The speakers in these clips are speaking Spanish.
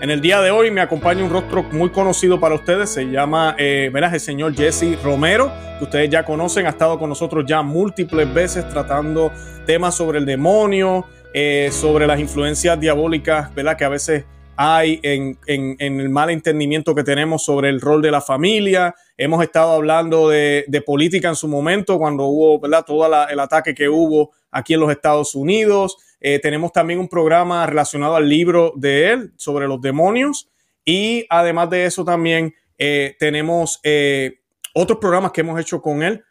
En el día de hoy me acompaña un rostro muy conocido para ustedes, se llama, eh, verás, el señor Jesse Romero, que ustedes ya conocen, ha estado con nosotros ya múltiples veces tratando temas sobre el demonio, eh, sobre las influencias diabólicas, ¿verdad? Que a veces hay en, el mal entendimiento que tenemos sobre el rol de la familia. Hemos estado hablando de, política en su momento, cuando hubo, ¿verdad? Todo el ataque que hubo aquí en los Estados Unidos. Eh, tenemos también un programa relacionado al libro de él sobre los demonios. Y además de eso también eh, tenemos eh, otros programas que hemos hecho con él,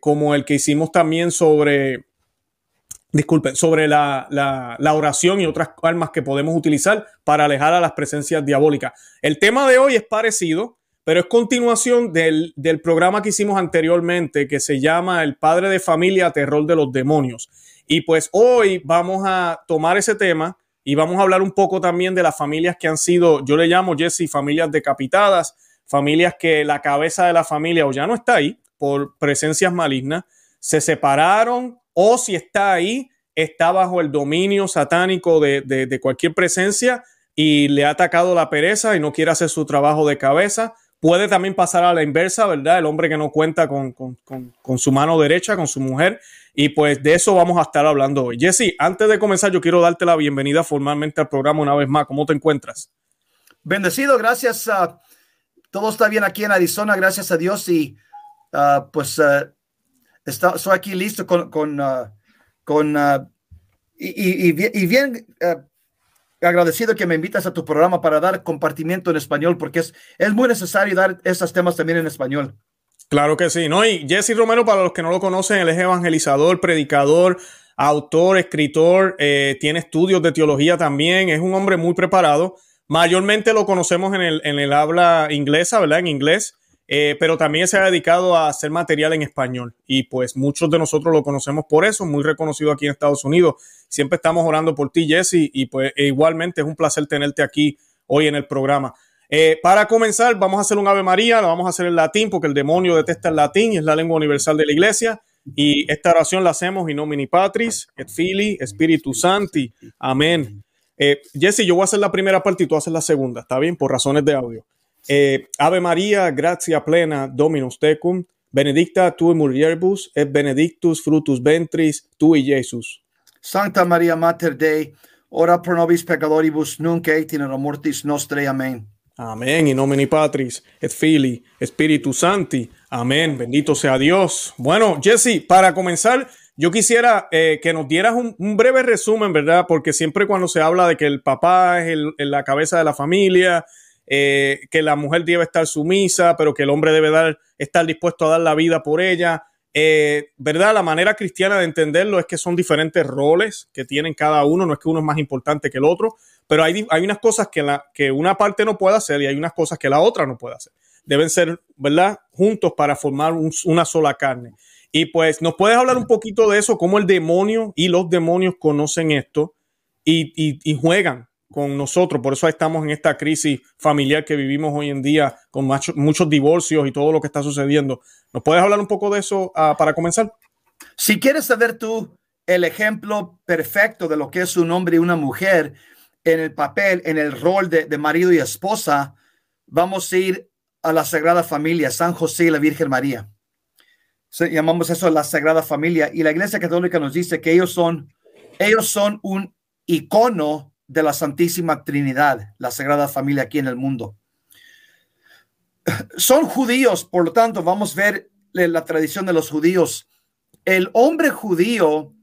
como el que hicimos también sobre, disculpen, sobre la, la, oración y otras armas que podemos utilizar para alejar a las presencias diabólicas. El tema de hoy es parecido, pero es continuación del, del programa que hicimos anteriormente que se llama El Padre de Familia, Terror de los Demonios. Y pues hoy vamos a tomar ese tema y vamos a hablar un poco también de las familias que han sido, yo le llamo Jesse, familias decapitadas, familias que la cabeza de la familia o ya no está ahí por presencias malignas, se separaron o si está ahí, está bajo el dominio satánico de, de cualquier presencia y le ha atacado la pereza y no quiere hacer su trabajo de cabeza. Puede también pasar a la inversa, ¿verdad? El hombre que no cuenta con, con, con, su mano derecha, con su mujer. Y pues de eso vamos a estar hablando hoy. Jesse, antes de comenzar, yo quiero darte la bienvenida formalmente al programa una vez más. ¿Cómo te encuentras? Bendecido, gracias. todo está bien aquí en Arizona, gracias a Dios. Y uh, pues uh, estoy aquí listo con, con, uh, con y, bien agradecido que me invitas a tu programa para dar compartimiento en español, porque es, es muy necesario dar esos temas también en español. Claro que sí, ¿no? Y Jesse Romero, para los que no lo conocen, él es evangelizador, predicador, autor, escritor, eh, tiene estudios de teología también, es un hombre muy preparado. Mayormente lo conocemos en el, en el habla inglesa, ¿verdad? En inglés. Eh, pero también se ha dedicado a hacer material en español y pues muchos de nosotros lo conocemos por eso, muy reconocido aquí en Estados Unidos. Siempre estamos orando por ti, Jesse, y pues e igualmente es un placer tenerte aquí hoy en el programa. Eh, para comenzar, vamos a hacer un Ave María, lo vamos a hacer en latín porque el demonio detesta el latín y es la lengua universal de la iglesia. Y esta oración la hacemos in nomini patris, et fili, spiritu santi. Amén. Eh, Jesse, yo voy a hacer la primera parte y tú haces la segunda, ¿está bien? Por razones de audio. Eh, Ave María, gracia plena, Dominus tecum, benedicta tu mulieribus, et benedictus frutus ventris tui, Jesus. Santa Maria Mater Dei, ora pro nobis peccatoribus, nunc et in hora mortis nostre. Amén. Amén. In nomine Patris, et Filii, Spiritus Santi. Amén. Bendito sea Dios. Bueno, Jesse, para comenzar, yo quisiera eh, que nos dieras un, breve resumen, ¿verdad? Porque siempre cuando se habla de que el papá es la cabeza de la familia, eh, que la mujer debe estar sumisa, pero que el hombre debe dar, estar dispuesto a dar la vida por ella. Eh, ¿Verdad? La manera cristiana de entenderlo es que son diferentes roles que tienen cada uno, no es que uno es más importante que el otro, pero hay, hay unas cosas que, la, que una parte no puede hacer y hay unas cosas que la otra no puede hacer. Deben ser, ¿verdad? Juntos para formar una sola carne. Y pues, ¿nos puedes hablar un poquito de eso? Cómo el demonio y los demonios conocen esto y, y juegan con nosotros. Por eso estamos en esta crisis familiar que vivimos hoy en día, con muchos divorcios y todo lo que está sucediendo. ¿Nos puedes hablar un poco de eso ah, para comenzar? Si quieres saber tú el ejemplo perfecto de lo que es un hombre y una mujer en el papel, en el rol de, marido y esposa, vamos a ir a la Sagrada Familia, San José y la Virgen María. llamamos eso la Sagrada Familia y la Iglesia Católica nos dice que ellos son, ellos son un icono de la Santísima Trinidad, la Sagrada Familia aquí en el mundo. Son judíos, por lo tanto, vamos a ver la tradición de los judíos. El hombre judío,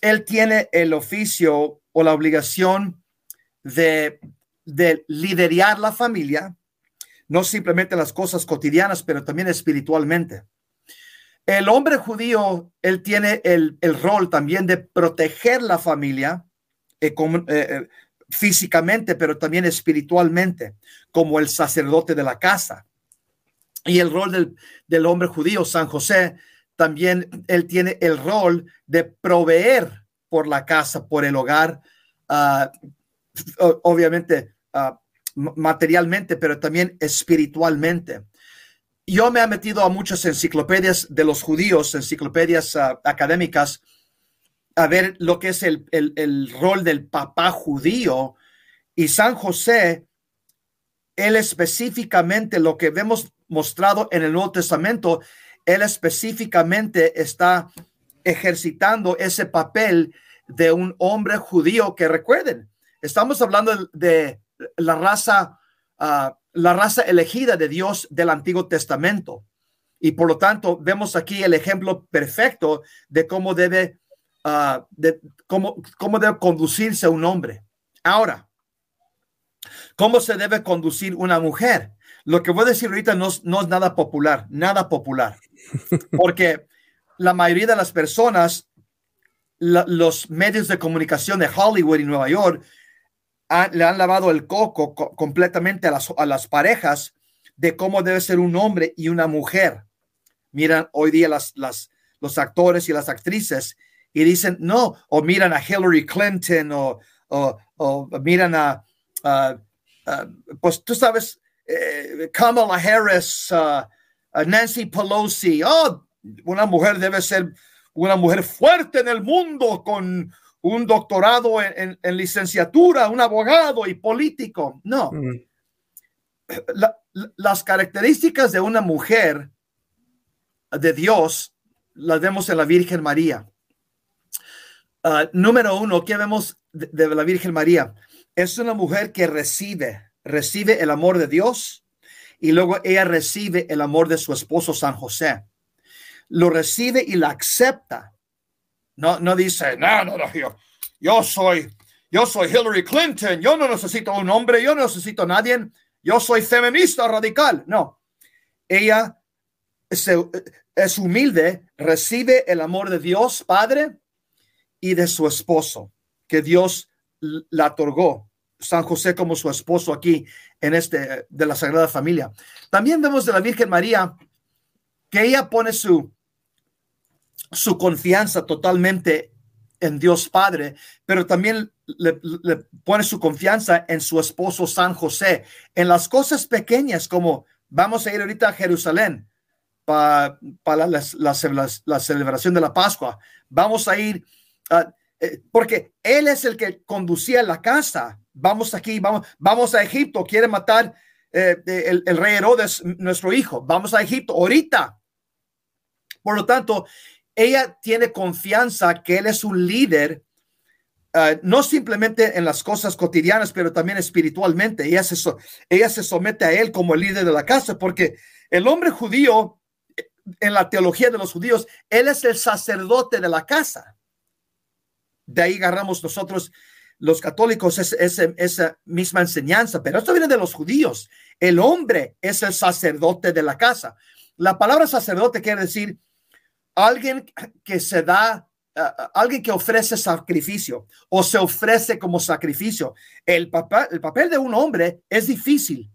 él tiene el oficio o la obligación de, de liderar la familia, no simplemente las cosas cotidianas, pero también espiritualmente. El hombre judío, él tiene el, el rol también de proteger la familia, eh, eh, eh, físicamente, pero también espiritualmente, como el sacerdote de la casa. Y el rol del, hombre judío, San José, también él tiene el rol de proveer por la casa, por el hogar, ah, obviamente ah, materialmente, pero también espiritualmente. Yo me he metido a muchas enciclopedias de los judíos, enciclopedias ah, académicas, a ver lo que es el, el rol del papá judío. Y San José, él específicamente, lo que vemos mostrado en el Nuevo Testamento, él específicamente está ejercitando ese papel de un hombre judío que recuerden, estamos hablando de la raza, ah, la raza elegida de Dios del Antiguo Testamento. Y por lo tanto, vemos aquí el ejemplo perfecto de cómo debe, uh, de cómo, cómo debe conducirse un hombre. Ahora, ¿cómo se debe conducir una mujer? Lo que voy a decir ahorita no, no es nada popular, nada popular, porque la mayoría de las personas, los medios de comunicación de Hollywood y Nueva York, le han lavado el coco completamente a las, a las parejas de cómo debe ser un hombre y una mujer. Miran hoy día las, las, los actores y las actrices y dicen no, o miran a Hillary Clinton o, o, miran a, pues tú sabes, eh, Kamala Harris, Nancy Pelosi. Oh, una mujer debe ser una mujer fuerte en el mundo con un doctorado en, licenciatura, un abogado y político. No. Mm. las características de una mujer de Dios las vemos en la Virgen María. Ah, número uno, ¿qué vemos de, la Virgen María? Es una mujer que recibe, recibe el amor de Dios y luego ella recibe el amor de su esposo San José. Lo recibe y la acepta no, no dice, no, no, no, yo, yo soy, yo soy Hillary Clinton, yo no necesito un hombre, yo no necesito a nadie, yo soy feminista radical. No, ella es humilde, recibe el amor de Dios Padre y de su esposo, que Dios la otorgó. San José como su esposo aquí en este de la Sagrada Familia. También vemos de la Virgen María que ella pone su su confianza totalmente en Dios Padre, pero también le, pone su confianza en su esposo San José, en las cosas pequeñas como vamos a ir ahorita a Jerusalén para, para la, la, celebración de la Pascua, vamos a ir, eh, porque Él es el que conducía la casa, vamos aquí, vamos, vamos a Egipto, quiere matar eh, el, rey Herodes, nuestro hijo, vamos a Egipto ahorita. Por lo tanto, ella tiene confianza que él es un líder, ah, no simplemente en las cosas cotidianas, pero también espiritualmente. Ella se, ella se somete a él como el líder de la casa, porque el hombre judío, en la teología de los judíos, él es el sacerdote de la casa. De ahí agarramos nosotros los católicos esa misma enseñanza, pero esto viene de los judíos. El hombre es el sacerdote de la casa. La palabra sacerdote quiere decir alguien que se da, alguien que ofrece sacrificio o se ofrece como sacrificio. El papel, el papel de un hombre es difícil,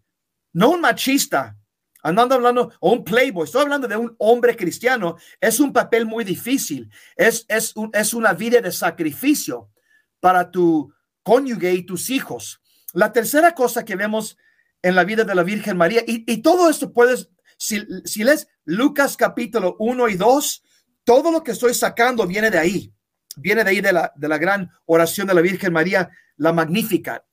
no un machista. Andando hablando, o un playboy, estoy hablando de un hombre cristiano, es un papel muy difícil, es, es, es una vida de sacrificio para tu cónyuge y tus hijos. La tercera cosa que vemos en la vida de la Virgen María, y, y todo esto puedes, si, si lees Lucas capítulo 1 y 2, todo lo que estoy sacando viene de ahí, viene de ahí de la, de la gran oración de la Virgen María, la magnífica.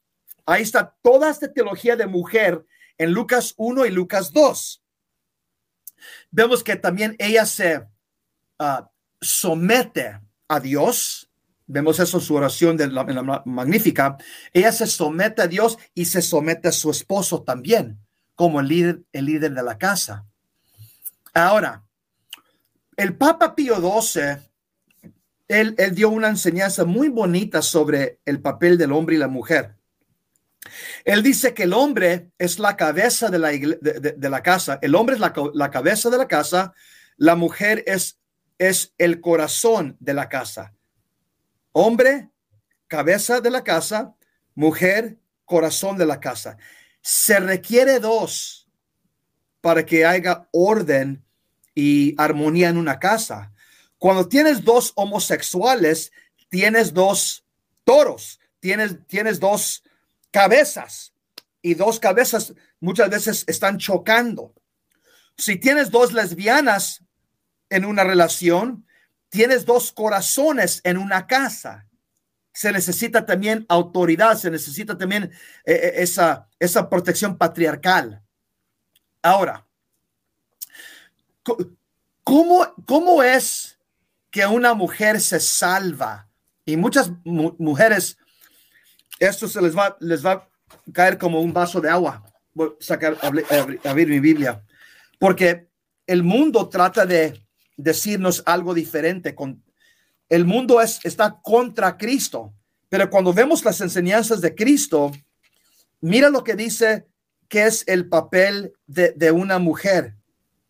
Ahí está toda esta teología de mujer en Lucas 1 y Lucas 2. Vemos que también ella se ah, somete a Dios. Vemos eso en su oración de la, magnífica. Ella se somete a Dios y se somete a su esposo también, como el líder, el líder de la casa. Ahora, el Papa Pío XII, él, dio una enseñanza muy bonita sobre el papel del hombre y la mujer. Él dice que el hombre es la cabeza de la, casa, el hombre es la, la, cabeza de la casa, la mujer es, es el corazón de la casa. Hombre, cabeza de la casa, mujer, corazón de la casa. Se requiere dos para que haya orden y armonía en una casa. Cuando tienes dos homosexuales, tienes dos toros, tienes, tienes dos cabezas y dos cabezas muchas veces están chocando. Si tienes dos lesbianas en una relación, tienes dos corazones en una casa. Se necesita también autoridad, se necesita también eh, eh, esa, esa protección patriarcal. Ahora, ¿cómo, ¿cómo es que una mujer se salva? Y muchas mujeres, esto se les va, les va a caer como un vaso de agua. Voy a sacar, abrir mi Biblia. Porque el mundo trata de decirnos algo diferente. El mundo es, está contra Cristo. Pero cuando vemos las enseñanzas de Cristo, mira lo que dice que es el papel de, de una mujer.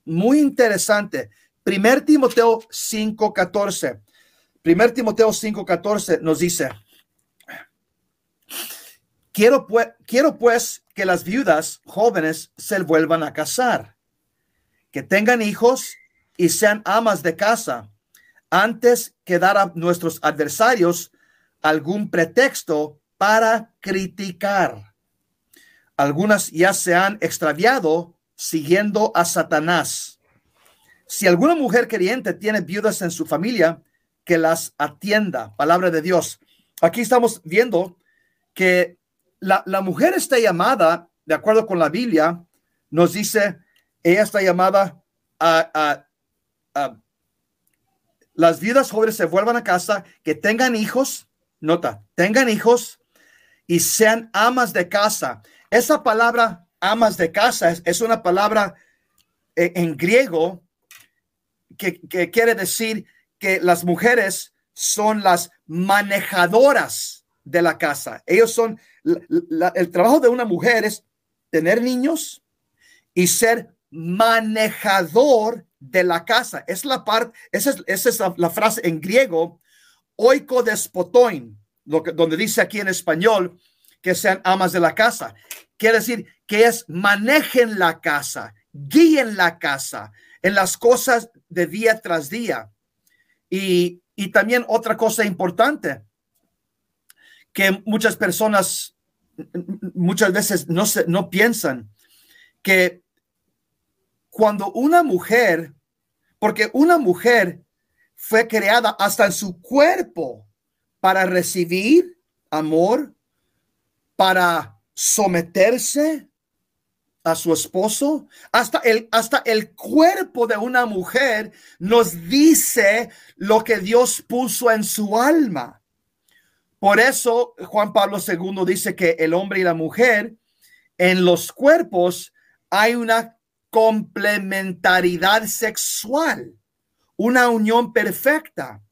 Muy interesante. Primer Timoteo 5:14. Primer Timoteo 5:14 nos dice, quiero pues, quiero pues que las viudas jóvenes se vuelvan a casar, que tengan hijos y sean amas de casa, antes que dar a nuestros adversarios algún pretexto para criticar. Algunas ya se han extraviado siguiendo a Satanás. Si alguna mujer creyente tiene viudas en su familia, que las atienda. Palabra de Dios. Aquí estamos viendo que la, mujer está llamada, de acuerdo con la Biblia, nos dice, ella está llamada a, a las viudas jóvenes se vuelvan a casa, que tengan hijos, nota, tengan hijos y sean amas de casa. Esa palabra amas de casa es, una palabra eh, en griego que, quiere decir que las mujeres son las manejadoras de la casa. Ellos son, el trabajo de una mujer es tener niños y ser manejador de la casa. Es la parte, esa es, la, frase en griego, oiko despotoin, lo donde dice aquí en español, que sean amas de la casa. Quiere decir que es manejen la casa, guíen la casa en las cosas de día tras día. Y, también otra cosa importante, que muchas personas muchas veces no, se, no piensan, que cuando una mujer, porque una mujer fue creada hasta en su cuerpo para recibir amor, para someterse a su esposo, hasta el, hasta el cuerpo de una mujer nos dice lo que Dios puso en su alma. Por eso Juan Pablo II dice que el hombre y la mujer en los cuerpos hay una complementariedad sexual, una unión perfecta.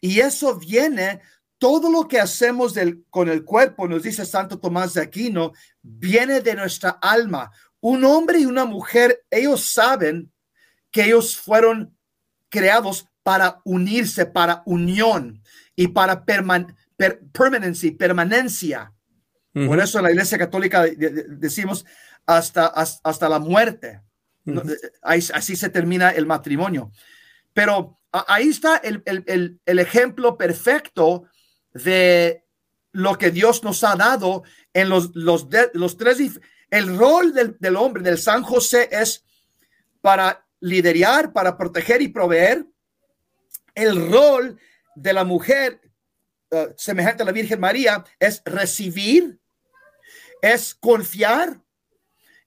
Y eso viene todo lo que hacemos con el cuerpo, nos dice Santo Tomás de Aquino, viene de nuestra alma. Un hombre y una mujer, ellos saben que ellos fueron creados para unirse, para unión y para permanencia. Por eso en la Iglesia Católica decimos hasta, hasta, la muerte. así se termina el matrimonio. Pero ahí está el, el ejemplo perfecto de lo que Dios nos ha dado en los, los, los tres. El rol del, hombre, del San José, es para liderar, para proteger y proveer. El rol de la mujer, uh, semejante a la Virgen María, es recibir, es confiar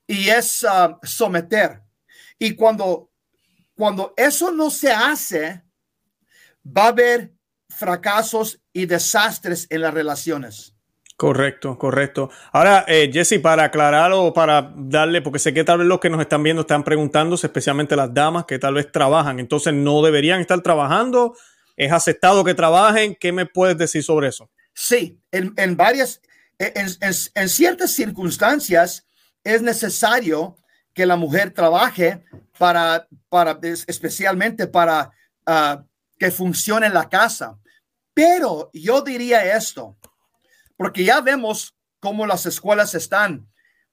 y es uh, someter. Y cuando, cuando eso no se hace, va a haber fracasos y desastres en las relaciones. Correcto, correcto. Ahora, eh, Jesse, para aclarar o para darle, porque sé que tal vez los que nos están viendo están preguntándose, especialmente las damas que tal vez trabajan, entonces no deberían estar trabajando. ¿Es aceptado que trabajen? ¿Qué me puedes decir sobre eso? Sí, en, varias, en, ciertas circunstancias es necesario que la mujer trabaje para, para especialmente para ah, que funcione en la casa. Pero yo diría esto, porque ya vemos cómo las escuelas están,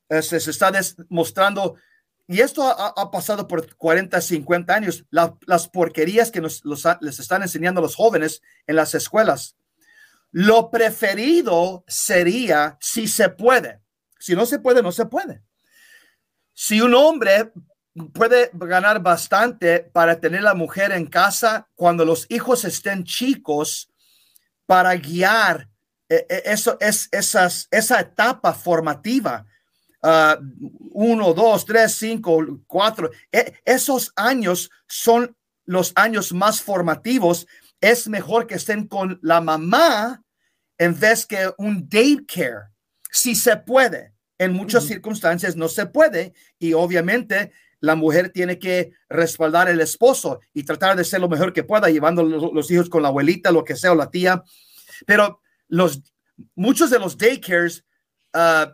eh, se, está demostrando y esto ha, pasado por 40, 50 años, las porquerías que nos, les están enseñando los jóvenes en las escuelas. Lo preferido sería si se puede. Si no se puede, no se puede. Si un hombre puede ganar bastante para tener la mujer en casa cuando los hijos estén chicos para guiar eh, eh, eso es esas, esa etapa formativa. Uh, uno, dos, tres, cinco, cuatro. E, esos años son los años más formativos. Es mejor que estén con la mamá en vez que un daycare. Si se puede. En muchas circunstancias no se puede y obviamente la mujer tiene que respaldar al esposo y tratar de ser lo mejor que pueda, llevando los, hijos con la abuelita, lo que sea, o la tía. Pero los, muchos de los daycares, uh,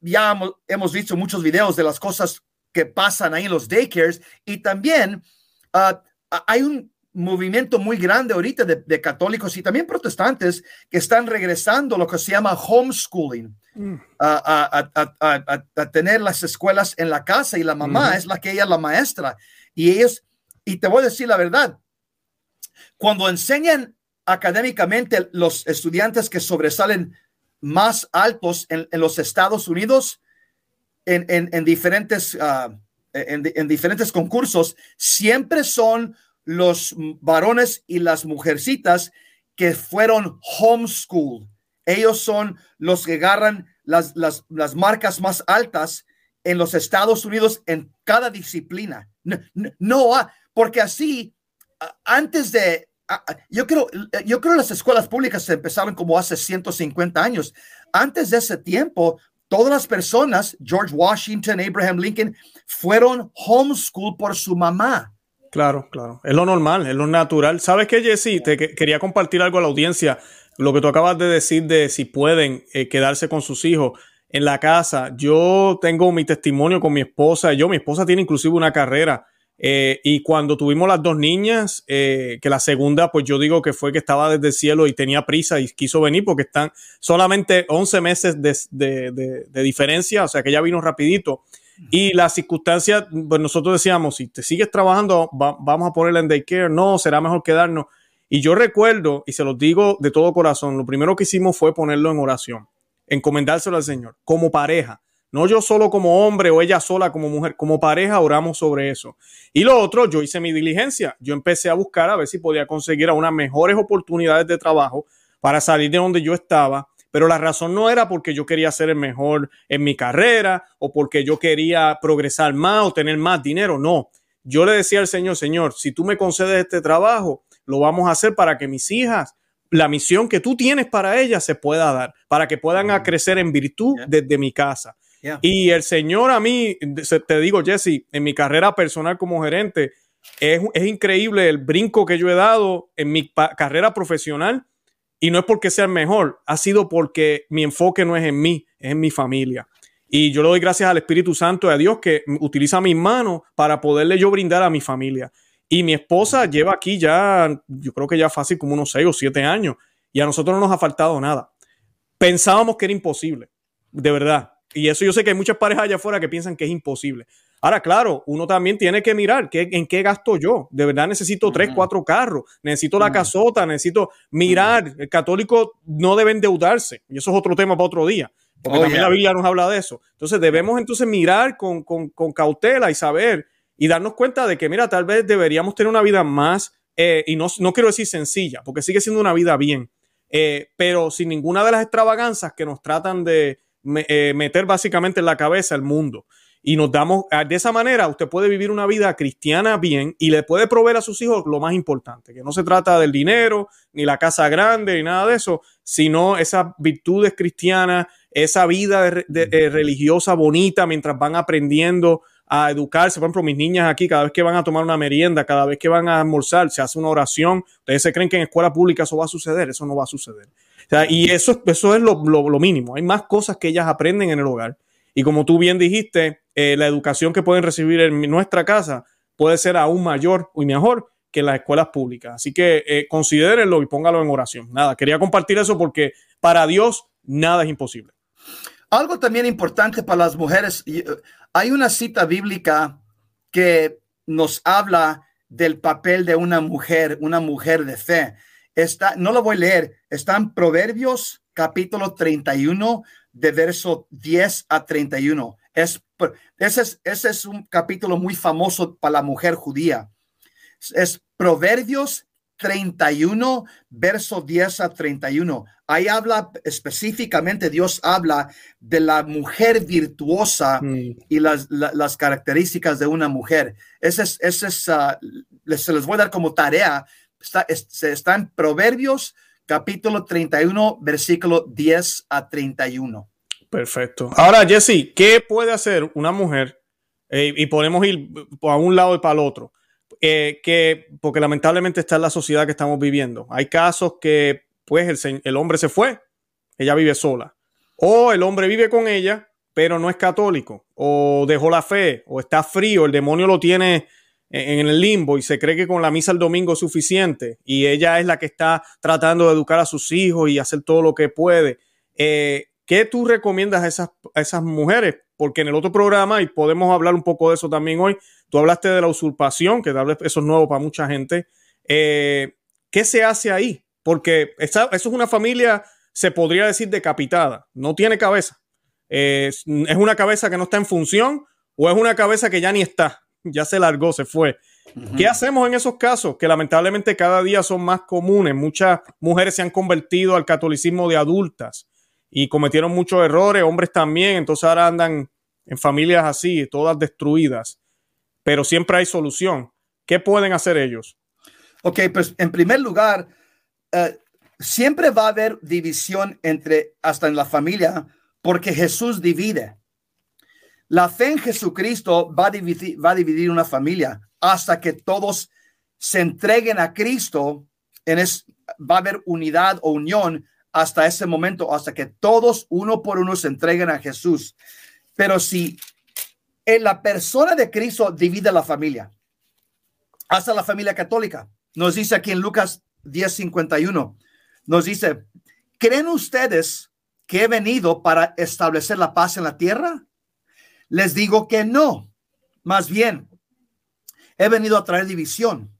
ya hemos, visto muchos videos de las cosas que pasan ahí en los daycares y también uh, hay un movimiento muy grande ahorita de, católicos y también protestantes que están regresando a lo que se llama homeschooling, mm. a, tener las escuelas en la casa y la mamá es la que ella es la maestra. Y ellos, y te voy a decir la verdad, cuando enseñan académicamente los estudiantes que sobresalen más altos en, los Estados Unidos en, diferentes, ah, en diferentes concursos, siempre son los varones y las mujercitas que fueron homeschool. Ellos son los que agarran las, las, marcas más altas en los Estados Unidos en cada disciplina. No, porque así, antes de, yo creo, yo creo las escuelas públicas empezaron como hace 150 años. Antes de ese tiempo, todas las personas, George Washington, Abraham Lincoln, fueron homeschool por su mamá. Claro, claro. Es lo normal, es lo natural. ¿Sabes qué, Jesse? Te quería compartir algo a la audiencia. Lo que tú acabas de decir de si pueden eh, quedarse con sus hijos en la casa. Yo tengo mi testimonio con mi esposa. Yo, mi esposa tiene inclusive una carrera. Eh, y cuando tuvimos las dos niñas, eh, que la segunda, pues yo digo que fue que estaba desde el cielo y tenía prisa y quiso venir porque están solamente 11 meses de, de, de diferencia, o sea que ella vino rapidito. Y las circunstancias, pues nosotros decíamos, si te sigues trabajando, vamos a ponerla en daycare, no, será mejor quedarnos. Y yo recuerdo, y se los digo de todo corazón, lo primero que hicimos fue ponerlo en oración, encomendárselo al Señor, como pareja. No yo solo como hombre o ella sola como mujer, como pareja oramos sobre eso. Y lo otro, yo hice mi diligencia. Yo empecé a buscar a ver si podía conseguir unas mejores oportunidades de trabajo para salir de donde yo estaba pero la razón no era porque yo quería ser el mejor en mi carrera o porque yo quería progresar más o tener más dinero, no. Yo le decía al Señor, Señor, si tú me concedes este trabajo, lo vamos a hacer para que mis hijas, la misión que tú tienes para ellas se pueda dar, para que puedan crecer en virtud desde mi casa. Y el Señor a mí, te digo, Jesse, en mi carrera personal como gerente, es, es increíble el brinco que yo he dado en mi carrera profesional y no es porque sea el mejor, ha sido porque mi enfoque no es en mí, es en mi familia. Y yo le doy gracias al Espíritu Santo y a Dios que utiliza mis manos para poderle yo brindar a mi familia. Y mi esposa lleva aquí ya, yo creo que ya fácil como unos seis o siete años. Y a nosotros no nos ha faltado nada. Pensábamos que era imposible, de verdad. Y eso yo sé que hay muchas parejas allá afuera que piensan que es imposible. Ahora, claro, uno también tiene que mirar qué, en qué gasto yo. De verdad necesito tres, cuatro carros, necesito la casota, necesito mirar. El católico no debe endeudarse. Y eso es otro tema para otro día. Porque también la Biblia nos habla de eso. Entonces debemos entonces mirar con, cautela y saber y darnos cuenta de que, mira, tal vez deberíamos tener una vida más, eh, y no, no, quiero decir sencilla, porque sigue siendo una vida bien, eh, pero sin ninguna de las extravaganzas que nos tratan de eh, meter básicamente en la cabeza el mundo y nos damos, ah, de esa manera usted puede vivir una vida cristiana bien y le puede proveer a sus hijos lo más importante, que no se trata del dinero, ni la casa grande, ni nada de eso, sino esas virtudes cristianas, esa vida eh, religiosa bonita mientras van aprendiendo a educarse. Por ejemplo, mis niñas aquí, cada vez que van a tomar una merienda, cada vez que van a almorzar, se hace una oración. Ustedes se creen que en escuela pública eso va a suceder, eso no va a suceder. Y eso, eso es lo, lo mínimo. Hay más cosas que ellas aprenden en el hogar. Y como tú bien dijiste, eh, la educación que pueden recibir en nuestra casa puede ser aún mayor y mejor que las escuelas públicas. Así que eh, considérenlo y póngalo en oración. Nada, quería compartir eso porque para Dios nada es imposible. Algo también importante para las mujeres, eh, hay una cita bíblica que nos habla del papel de una mujer, una mujer de fe. Está, no lo voy a leer, está en Proverbios capítulo 31, de verso 10 a 31. Es, ese, es, ese es un capítulo muy famoso para la mujer judía. Es Proverbios 31, verso 10 a 31. Ahí habla específicamente, Dios habla de la mujer virtuosa mm. y las, las, características de una mujer. Ese es, ese es uh, les, se les voy a dar como tarea. Está, está en Proverbios capítulo 31, versículo 10 a 31. Perfecto. Ahora, Jesse, ¿qué puede hacer una mujer? Eh, y podemos ir a un lado y para el otro. Eh, que, porque lamentablemente está en la sociedad que estamos viviendo. Hay casos que, pues, el, el hombre se fue, ella vive sola. O el hombre vive con ella, pero no es católico. O dejó la fe, o está frío, el demonio lo tiene en el limbo y se cree que con la misa el domingo es suficiente y ella es la que está tratando de educar a sus hijos y hacer todo lo que puede. Eh, ¿Qué tú recomiendas a esas, a esas mujeres? Porque en el otro programa, y podemos hablar un poco de eso también hoy, tú hablaste de la usurpación, que tal vez eso es nuevo para mucha gente. Eh, ¿Qué se hace ahí? Porque eso es una familia, se podría decir, decapitada, no tiene cabeza. es una cabeza que no está en función o es una cabeza que ya ni está ya se largó, se fue. ¿Qué hacemos en esos casos? Que lamentablemente cada día son más comunes. Muchas mujeres se han convertido al catolicismo de adultas y cometieron muchos errores, hombres también, entonces ahora andan en familias así, todas destruidas. Pero siempre hay solución. ¿Qué pueden hacer ellos? Ok, pues en primer lugar, eh, siempre va a haber división entre, hasta en la familia, porque Jesús divide. La fe en Jesucristo va a dividir, una familia hasta que todos se entreguen a Cristo. Va a haber unidad o unión hasta ese momento, hasta que todos uno por uno se entreguen a Jesús. Pero si en la persona de Cristo divide la familia, hasta la familia católica, nos dice aquí en Lucas 10:51, nos dice, ¿creen ustedes que he venido para establecer la paz en la tierra? Les digo que no. Más bien, he venido a traer división.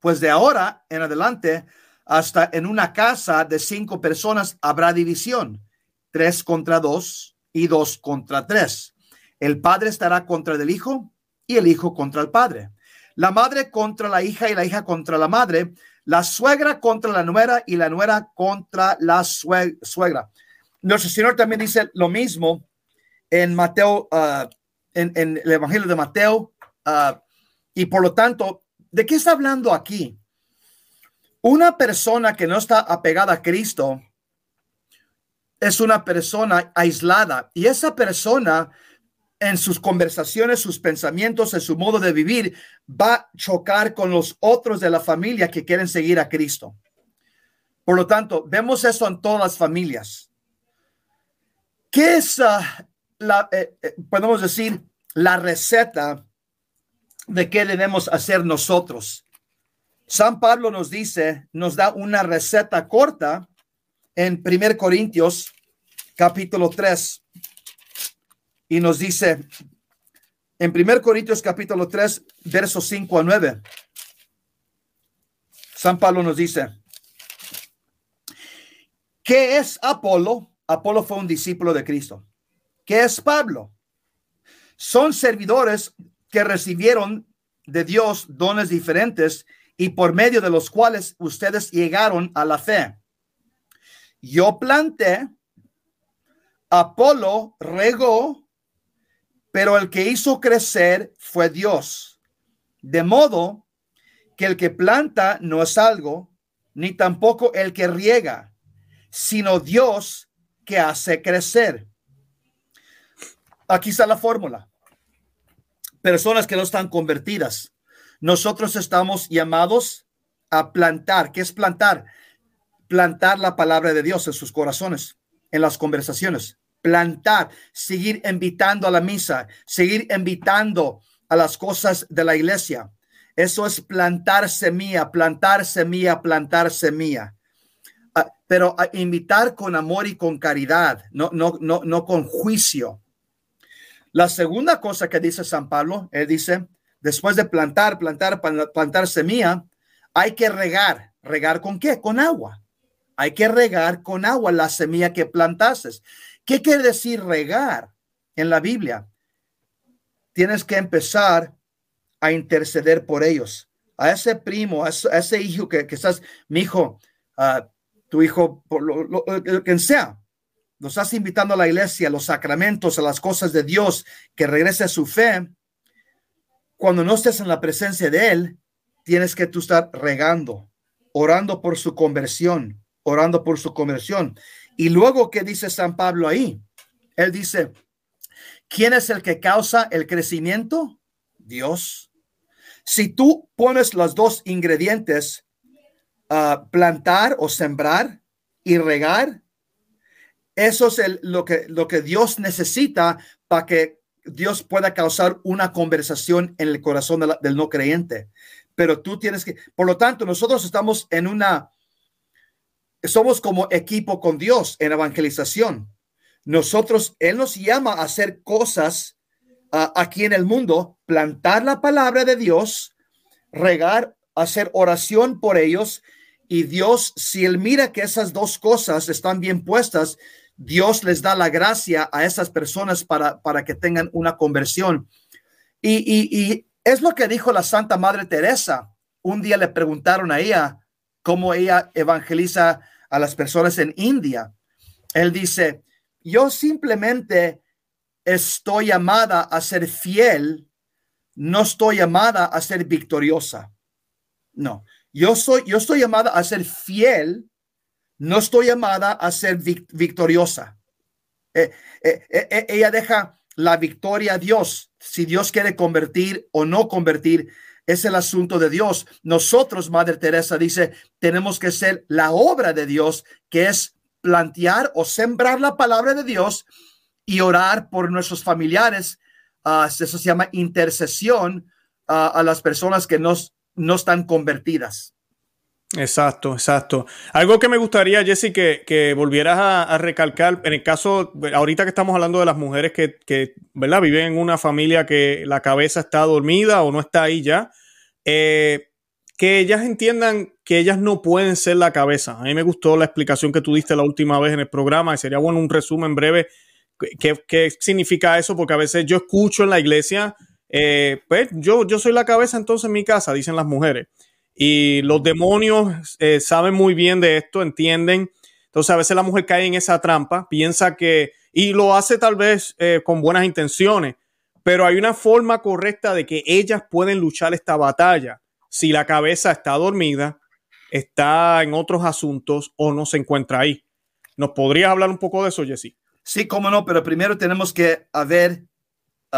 Pues de ahora en adelante, hasta en una casa de cinco personas habrá división. Tres contra dos y dos contra tres. El padre estará contra el hijo y el hijo contra el padre. La madre contra la hija y la hija contra la madre. La suegra contra la nuera y la nuera contra la suegra. Nuestro Señor también dice lo mismo en Mateo, ah, en, el Evangelio de Mateo, ah, y por lo tanto, ¿de qué está hablando aquí? Una persona que no está apegada a Cristo es una persona aislada y esa persona en sus conversaciones, sus pensamientos, en su modo de vivir, va a chocar con los otros de la familia que quieren seguir a Cristo. Por lo tanto, vemos eso en todas las familias. ¿Qué es uh, la, eh, eh, podemos decir, la receta de qué debemos hacer nosotros. San Pablo nos dice, nos da una receta corta en 1 Corintios capítulo 3 y nos dice en 1 Corintios capítulo 3 versos 5 a 9. San Pablo nos dice, ¿qué es Apolo? Apolo fue un discípulo de Cristo. ¿Qué es Pablo? Son servidores que recibieron de Dios dones diferentes y por medio de los cuales ustedes llegaron a la fe. Yo planté, Apolo regó, pero el que hizo crecer fue Dios. De modo que el que planta no es algo, ni tampoco el que riega, sino Dios que hace crecer. Aquí está la fórmula. Personas que no están convertidas. Nosotros estamos llamados a plantar. ¿Qué es plantar? Plantar la palabra de Dios en sus corazones, en las conversaciones. Plantar, seguir invitando a la misa, seguir invitando a las cosas de la iglesia. Eso es plantar semilla, plantar semilla, plantar semilla. Ah, pero a invitar con amor y con caridad, no, no, no, no con juicio. La segunda cosa que dice San Pablo, él dice, después de plantar, plantar, plantar semilla, hay que regar. ¿Regar con qué? Con agua. Hay que regar con agua la semilla que plantases. ¿Qué quiere decir regar en la Biblia? Tienes que empezar a interceder por ellos. A ese primo, a ese, hijo que, estás, mi hijo, uh, tu hijo, por lo, que sea, lo estás invitando a la iglesia, a los sacramentos, a las cosas de Dios, que regrese a su fe. Cuando no estés en la presencia de Él, tienes que tú estar regando, orando por su conversión, orando por su conversión. Y luego, ¿qué dice San Pablo ahí? Él dice, ¿quién es el que causa el crecimiento? Dios. Si tú pones los dos ingredientes, plantar o sembrar y regar. Eso es lo, que, lo que Dios necesita para que Dios pueda causar una conversación en el corazón del no creyente. Pero tú tienes que, por lo tanto, nosotros estamos en una, somos como equipo con Dios en evangelización. Nosotros, Él nos llama a hacer cosas aquí en el mundo, plantar la palabra de Dios, regar, hacer oración por ellos y Dios, si Él mira que esas dos cosas están bien puestas, Dios les da la gracia a esas personas para, para que tengan una conversión. Y, y, es lo que dijo la Santa Madre Teresa. Un día le preguntaron a ella cómo ella evangeliza a las personas en India. Él dice, yo simplemente estoy llamada a ser fiel, no estoy llamada a ser victoriosa. No, yo soy, yo estoy llamada a ser fiel, no estoy llamada a ser victoriosa. Eh, eh, eh, ella deja la victoria a Dios. Si Dios quiere convertir o no convertir, es el asunto de Dios. Nosotros, Madre Teresa dice, tenemos que ser la obra de Dios, que es plantear o sembrar la palabra de Dios y orar por nuestros familiares. Uh, eso se llama intercesión uh, a las personas que no están convertidas. Exacto, exacto. Algo que me gustaría, Jesse, que, que volvieras a, recalcar, en el caso, ahorita que estamos hablando de las mujeres que, que, ¿verdad? Viven en una familia que la cabeza está dormida o no está ahí ya, eh, que ellas entiendan que ellas no pueden ser la cabeza. A mí me gustó la explicación que tú diste la última vez en el programa y sería bueno un resumen breve. ¿Qué, significa eso? Porque a veces yo escucho en la iglesia eh, pues yo, yo soy la cabeza entonces en mi casa, dicen las mujeres. Y los demonios eh, saben muy bien de esto, entienden. Entonces a veces la mujer cae en esa trampa, piensa que, y lo hace tal vez eh, con buenas intenciones, pero hay una forma correcta de que ellas pueden luchar esta batalla si la cabeza está dormida, está en otros asuntos o no se encuentra ahí. ¿Nos podrías hablar un poco de eso, Jessy? Sí, cómo no, pero primero tenemos que ver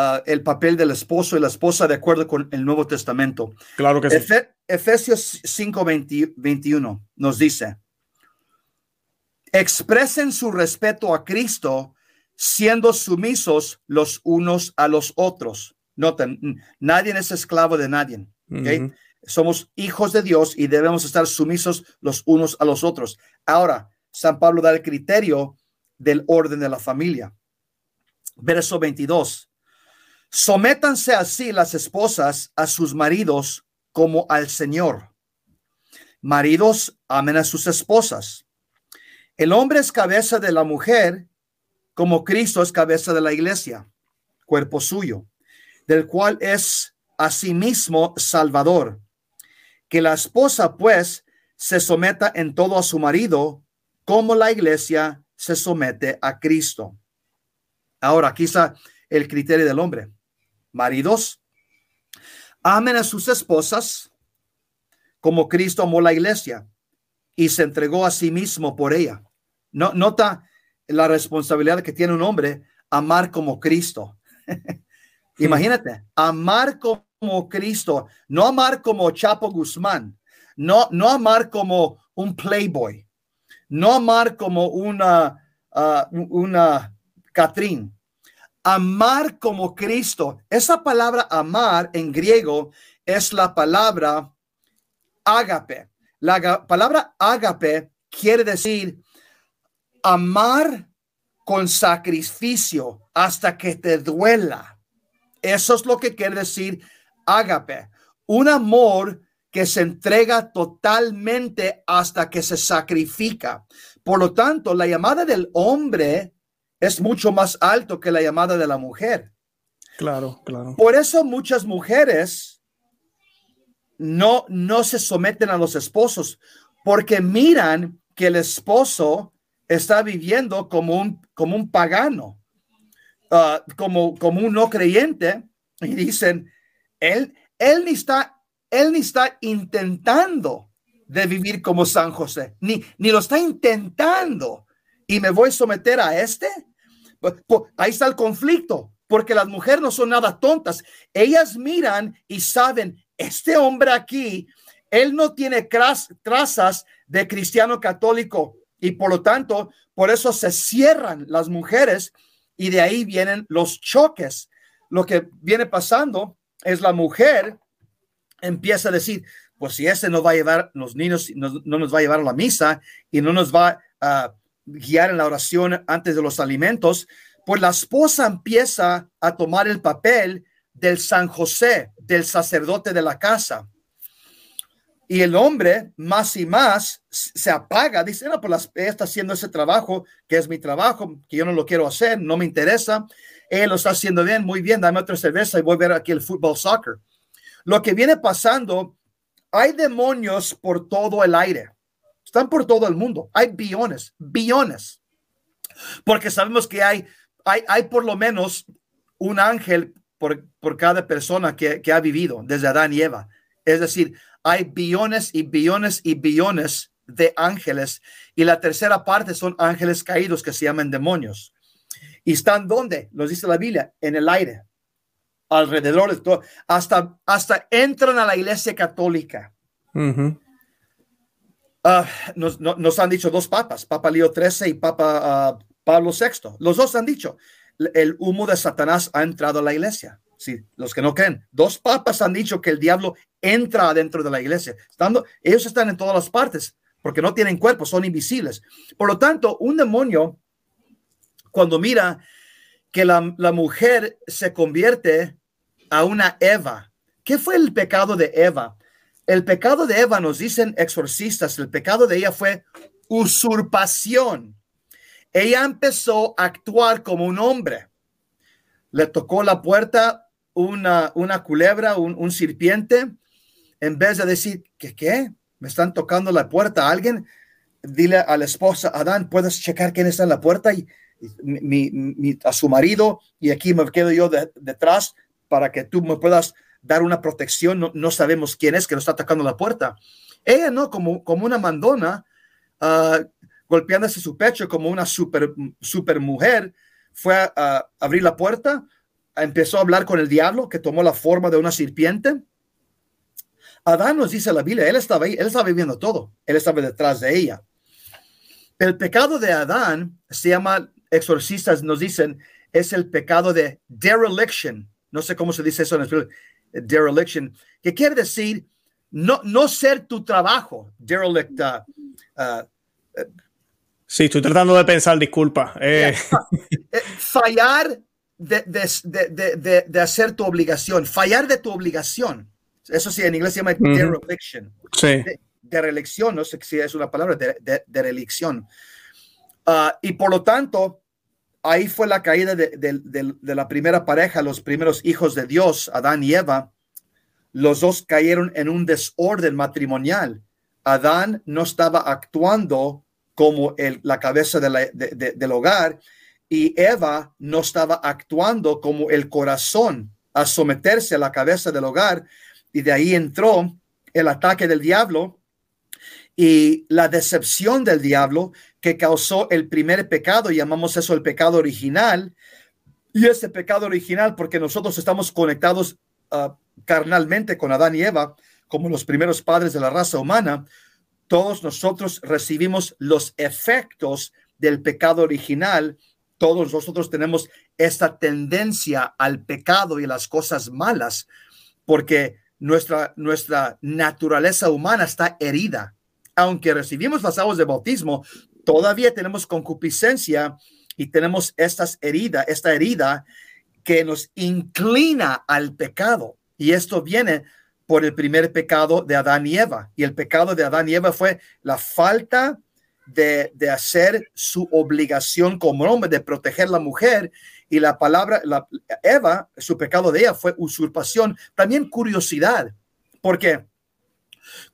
Ah, el papel del esposo y la esposa de acuerdo con el Nuevo Testamento. Claro que sí. Efesios 5, 21 nos dice, expresen su respeto a Cristo siendo sumisos los unos a los otros. Noten, nadie es esclavo de nadie. Somos hijos de Dios y debemos estar sumisos los unos a los otros. Ahora, San Pablo da el criterio del orden de la familia. Verso 22. Sométanse así las esposas a sus maridos como al Señor. Maridos, amen a sus esposas. El hombre es cabeza de la mujer, como Cristo es cabeza de la iglesia, cuerpo suyo, del cual es asimismo Salvador. Que la esposa, pues, se someta en todo a su marido, como la iglesia se somete a Cristo. Ahora, quizá el criterio del hombre. Maridos, amen a sus esposas como Cristo amó la iglesia y se entregó a sí mismo por ella. No, nota la responsabilidad que tiene un hombre amar como Cristo. Imagínate, amar como Cristo, no amar como Chapo Guzmán, no, no amar como un playboy, no amar como una, uh, una Catrín, amar como Cristo. Esa palabra amar en griego es la palabra ágape. La palabra ágape quiere decir amar con sacrificio hasta que te duela. Eso es lo que quiere decir ágape. Un amor que se entrega totalmente hasta que se sacrifica. Por lo tanto, la llamada del hombre es mucho más alto que la llamada de la mujer. Claro, claro. Por eso muchas mujeres no, no se someten a los esposos, porque miran que el esposo está viviendo como un, como un pagano, ah, como, como un no creyente, y dicen, él, él ni está, él ni está intentando de vivir como San José, ni, ni lo está intentando, y me voy a someter a este. Pues, pues, ahí está el conflicto, porque las mujeres no son nada tontas. Ellas miran y saben, este hombre aquí, él no tiene trazas de cristiano católico y por lo tanto, por eso se cierran las mujeres y de ahí vienen los choques. Lo que viene pasando es la mujer empieza a decir, pues si ese no va a llevar los niños, no, no nos va a llevar a la misa y no nos va a guiar en la oración antes de los alimentos, pues la esposa empieza a tomar el papel del San José, del sacerdote de la casa. Y el hombre más y más se apaga, dice, no, pues ella está haciendo ese trabajo, que es mi trabajo, que yo no lo quiero hacer, no me interesa. Él lo está haciendo bien, muy bien, dame otra cerveza y voy a ver aquí el fútbol soccer. Lo que viene pasando, hay demonios por todo el aire, están por todo el mundo, hay billones, billones, porque sabemos que hay hay, por lo menos un ángel por, cada persona que, ha vivido desde Adán y Eva. Es decir, hay billones y billones y billones de ángeles y la tercera parte son ángeles caídos que se llaman demonios. ¿Y están dónde? Nos dice la Biblia, en el aire, alrededor de todo, hasta, hasta entran a la iglesia católica. Ah, nos, han dicho dos papas, Papa Leo XIII y Papa ah, Pablo VI. Los dos han dicho, el humo de Satanás ha entrado a la iglesia. Sí, los que no creen. Dos papas han dicho que el diablo entra dentro de la iglesia. Estando, ellos están en todas las partes porque no tienen cuerpo, son invisibles. Por lo tanto, un demonio, cuando mira que la, la mujer se convierte a una Eva, ¿qué fue el pecado de Eva? El pecado de Eva, nos dicen exorcistas, el pecado de ella fue usurpación ella empezó a actuar como un hombre. Le tocó la puerta una, una culebra, un, un serpiente. En vez de decir, ¿qué qué? ¿Me están tocando la puerta a alguien? Dile a la esposa, Adán, ¿puedes checar quién está en la puerta? Y, a su marido, y aquí me quedo yo detrás para que tú me puedas dar una protección. No, sabemos quién es que nos está tocando la puerta. Ella no, como, como una mandona, uh, golpeándose su pecho como una super, super mujer, fue a, abrir la puerta, empezó a hablar con el diablo que tomó la forma de una serpiente. Adán nos dice la Biblia, él estaba ahí, él estaba viviendo todo, él estaba detrás de ella. El pecado de Adán se llama, exorcistas nos dicen, es el pecado de dereliction. No sé cómo se dice eso en español, dereliction, que quiere decir no, no ser tu trabajo, derelict, uh, Sí, estoy tratando de pensar, disculpa. Eh. Eh, fallar de, hacer tu obligación, fallar de tu obligación. Eso sí, en inglés se llama dereliction. Sí. De, no sé si es una palabra, de, reelección. Ah, y por lo tanto, ahí fue la caída de, la primera pareja, los primeros hijos de Dios, Adán y Eva. Los dos cayeron en un desorden matrimonial. Adán no estaba actuando como la cabeza del hogar y Eva no estaba actuando como el corazón a someterse a la cabeza del hogar y de ahí entró el ataque del diablo y la decepción del diablo que causó el primer pecado, llamamos eso el pecado original, y ese pecado original porque nosotros estamos conectados ah, carnalmente con Adán y Eva como los primeros padres de la raza humana, todos nosotros recibimos los efectos del pecado original. Todos nosotros tenemos esta tendencia al pecado y las cosas malas, porque nuestra, nuestra naturaleza humana está herida. Aunque recibimos las aguas de bautismo, todavía tenemos concupiscencia y tenemos estas heridas, esta herida que nos inclina al pecado. Y esto viene por el primer pecado de Adán y Eva. Y el pecado de Adán y Eva fue la falta de, hacer su obligación como hombre, de proteger la mujer. Y la palabra, la, Eva, su pecado de ella fue usurpación, también curiosidad. Porque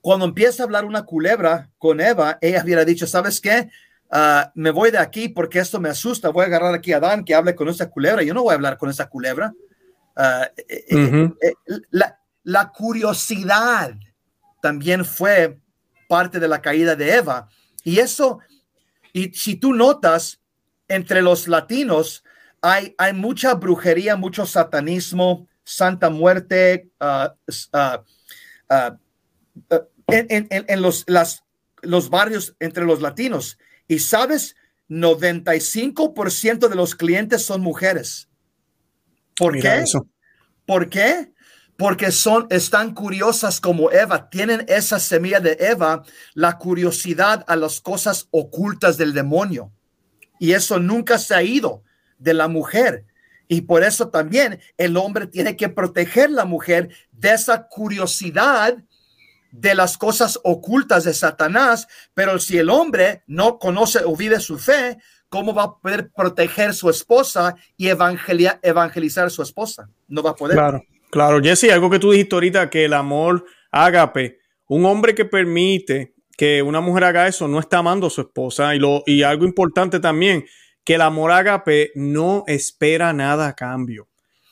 cuando empieza a hablar una culebra con Eva, ella hubiera dicho, ¿sabes qué? Ah, me voy de aquí porque esto me asusta. Voy a agarrar aquí a Adán que hable con esa culebra. Yo no voy a hablar con esa culebra. Ah, eh, eh, eh, la, la curiosidad también fue parte de la caída de Eva. Y eso, y si tú notas, entre los latinos hay, hay mucha brujería, mucho satanismo, santa muerte, uh, uh, uh, en, en, en, los, las, los barrios entre los latinos. Y sabes, 95% de los clientes son mujeres. ¿Por qué? ¿Por qué? porque son, están curiosas como Eva, tienen esa semilla de Eva, la curiosidad a las cosas ocultas del demonio. Y eso nunca se ha ido de la mujer. Y por eso también el hombre tiene que proteger la mujer de esa curiosidad de las cosas ocultas de Satanás. Pero si el hombre no conoce o vive su fe, ¿cómo va a poder proteger su esposa y evangelizar a su esposa? No va a poder. Claro. Claro, Jesse, algo que tú dijiste ahorita, que el amor ágape, un hombre que permite que una mujer haga eso, no está amando a su esposa. Y, lo, y algo importante también, que el amor ágape no espera nada a cambio.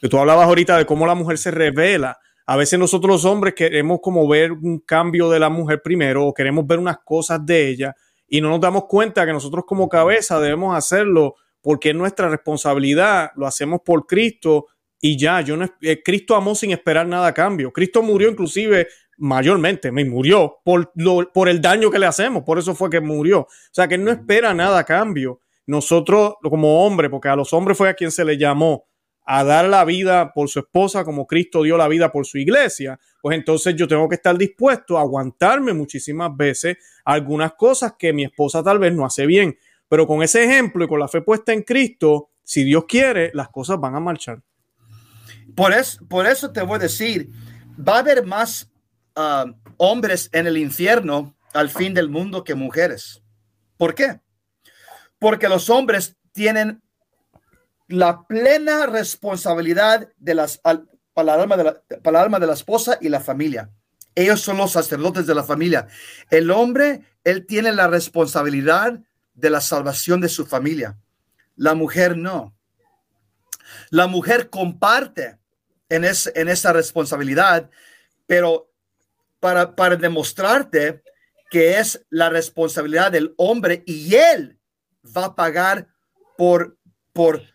Tú hablabas ahorita de cómo la mujer se revela. A veces nosotros los hombres queremos como ver un cambio de la mujer primero o queremos ver unas cosas de ella y no nos damos cuenta que nosotros como cabeza debemos hacerlo porque es nuestra responsabilidad, lo hacemos por Cristo y ya, yo no, eh, Cristo amó sin esperar nada a cambio. Cristo murió inclusive mayormente, me murió por, por el daño que le hacemos, por eso fue que murió. O sea, que él no espera nada a cambio. Nosotros como hombres, porque a los hombres fue a quien se le llamó a dar la vida por su esposa como Cristo dio la vida por su iglesia, pues entonces yo tengo que estar dispuesto a aguantarme muchísimas veces algunas cosas que mi esposa tal vez no hace bien. Pero con ese ejemplo y con la fe puesta en Cristo, si Dios quiere, las cosas van a marchar. Por, por eso te voy a decir, va a haber más ah, hombres en el infierno al fin del mundo que mujeres. ¿Por qué? Porque los hombres tienen la plena responsabilidad de las, para, de la, para alma de la esposa y la familia. Ellos son los sacerdotes de la familia. El hombre, él tiene la responsabilidad de la salvación de su familia. La mujer no. La mujer comparte en, en esa responsabilidad, pero para, para demostrarte que es la responsabilidad del hombre y él va a pagar por, por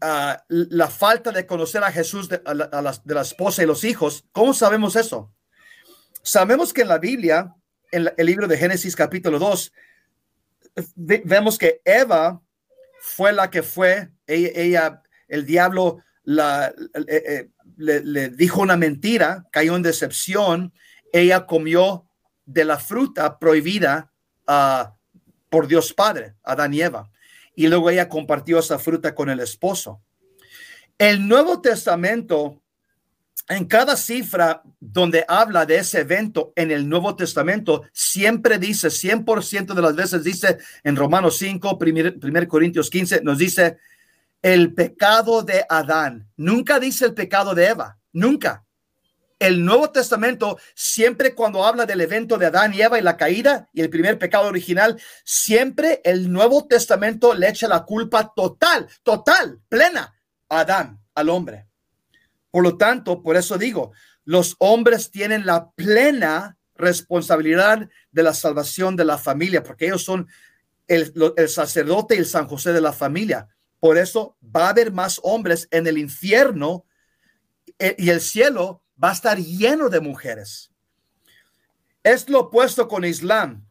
ah, la falta de conocer a Jesús de, la, de, la, esposa y los hijos. ¿Cómo sabemos eso? Sabemos que en la Biblia, en el libro de Génesis capítulo 2, vemos que Eva fue la que fue, ella, el diablo la, eh, eh, le, dijo una mentira, cayó en decepción, ella comió de la fruta prohibida uh, por Dios Padre, Adán y Eva, y luego ella compartió esa fruta con el esposo. El Nuevo Testamento, en cada cifra donde habla de ese evento en el Nuevo Testamento, siempre dice, 100% de las veces dice en Romanos 5, 1 Corintios 15, nos dice, el pecado de Adán. Nunca dice el pecado de Eva, nunca. El Nuevo Testamento, siempre cuando habla del evento de Adán y Eva y la caída y el primer pecado original, siempre el Nuevo Testamento le echa la culpa total, total, plena a Adán, al hombre. Por lo tanto, por eso digo, los hombres tienen la plena responsabilidad de la salvación de la familia, porque ellos son el, el sacerdote y el San José de la familia. Por eso va a haber más hombres en el infierno eh, y el cielo va a estar lleno de mujeres. Es lo opuesto con Islam.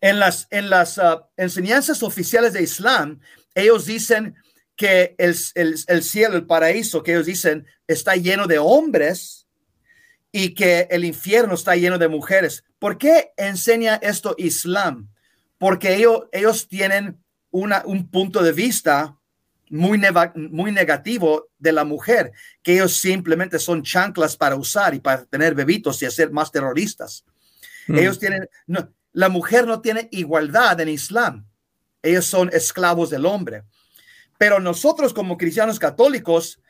En las, en las ah, enseñanzas oficiales de Islam, ellos dicen que el, el, cielo, el paraíso, que ellos dicen, está lleno de hombres y que el infierno está lleno de mujeres. ¿por qué enseña esto Islam? Porque ellos, ellos tienen una, un punto de vista muy, muy negativo de la mujer, que ellos simplemente son chanclas para usar y para tener bebitos y hacer más terroristas. Mm. Ellos tienen, no, la mujer no tiene igualdad en Islam. Ellos son esclavos del hombre. Pero nosotros como cristianos católicos,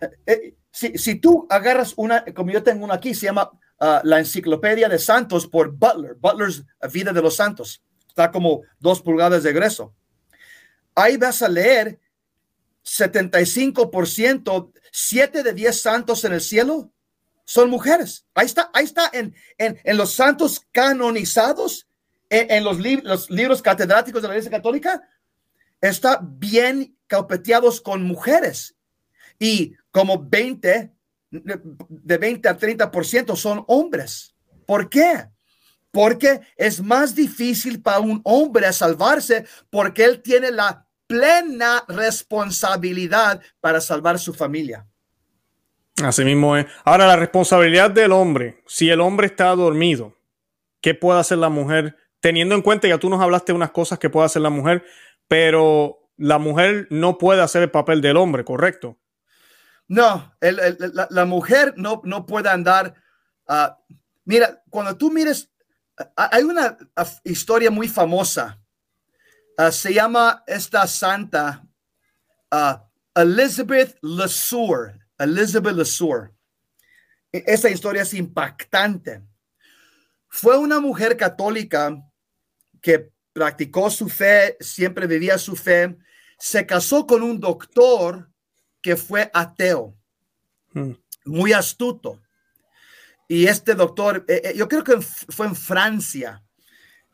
eh, eh, si, si, tú agarras una, como yo tengo una aquí, se llama ah, la Enciclopedia de Santos por Butler, Butler's Vida de los Santos. Está como dos pulgadas de grueso. Ahí vas a leer 75%, 7 de 10 santos en el cielo son mujeres. Ahí está, ahí está en, en, en los santos canonizados, en, los, los, libros catedráticos de la Iglesia Católica, está bien calpeteados con mujeres. Y como 20, de 20 a 30% son hombres. ¿Por qué? Porque es más difícil para un hombre salvarse porque él tiene la plena responsabilidad para salvar su familia. Así mismo es. Ahora, la responsabilidad del hombre, si el hombre está dormido, ¿qué puede hacer la mujer? Teniendo en cuenta, ya tú nos hablaste de unas cosas que puede hacer la mujer, pero la mujer no puede hacer el papel del hombre, ¿correcto? No, la, mujer no, no puede andar. Ah, mira, cuando tú mires, ah, hay una ah, historia muy famosa Ah, se llama esta santa uh, Elizabeth LeSueur. Elizabeth LeSueur. E, esta historia es impactante. Fue una mujer católica que practicó su fe, siempre vivía su fe. Se casó con un doctor que fue ateo, hmm. muy astuto. Y este doctor, eh, eh, yo creo que fue en Francia.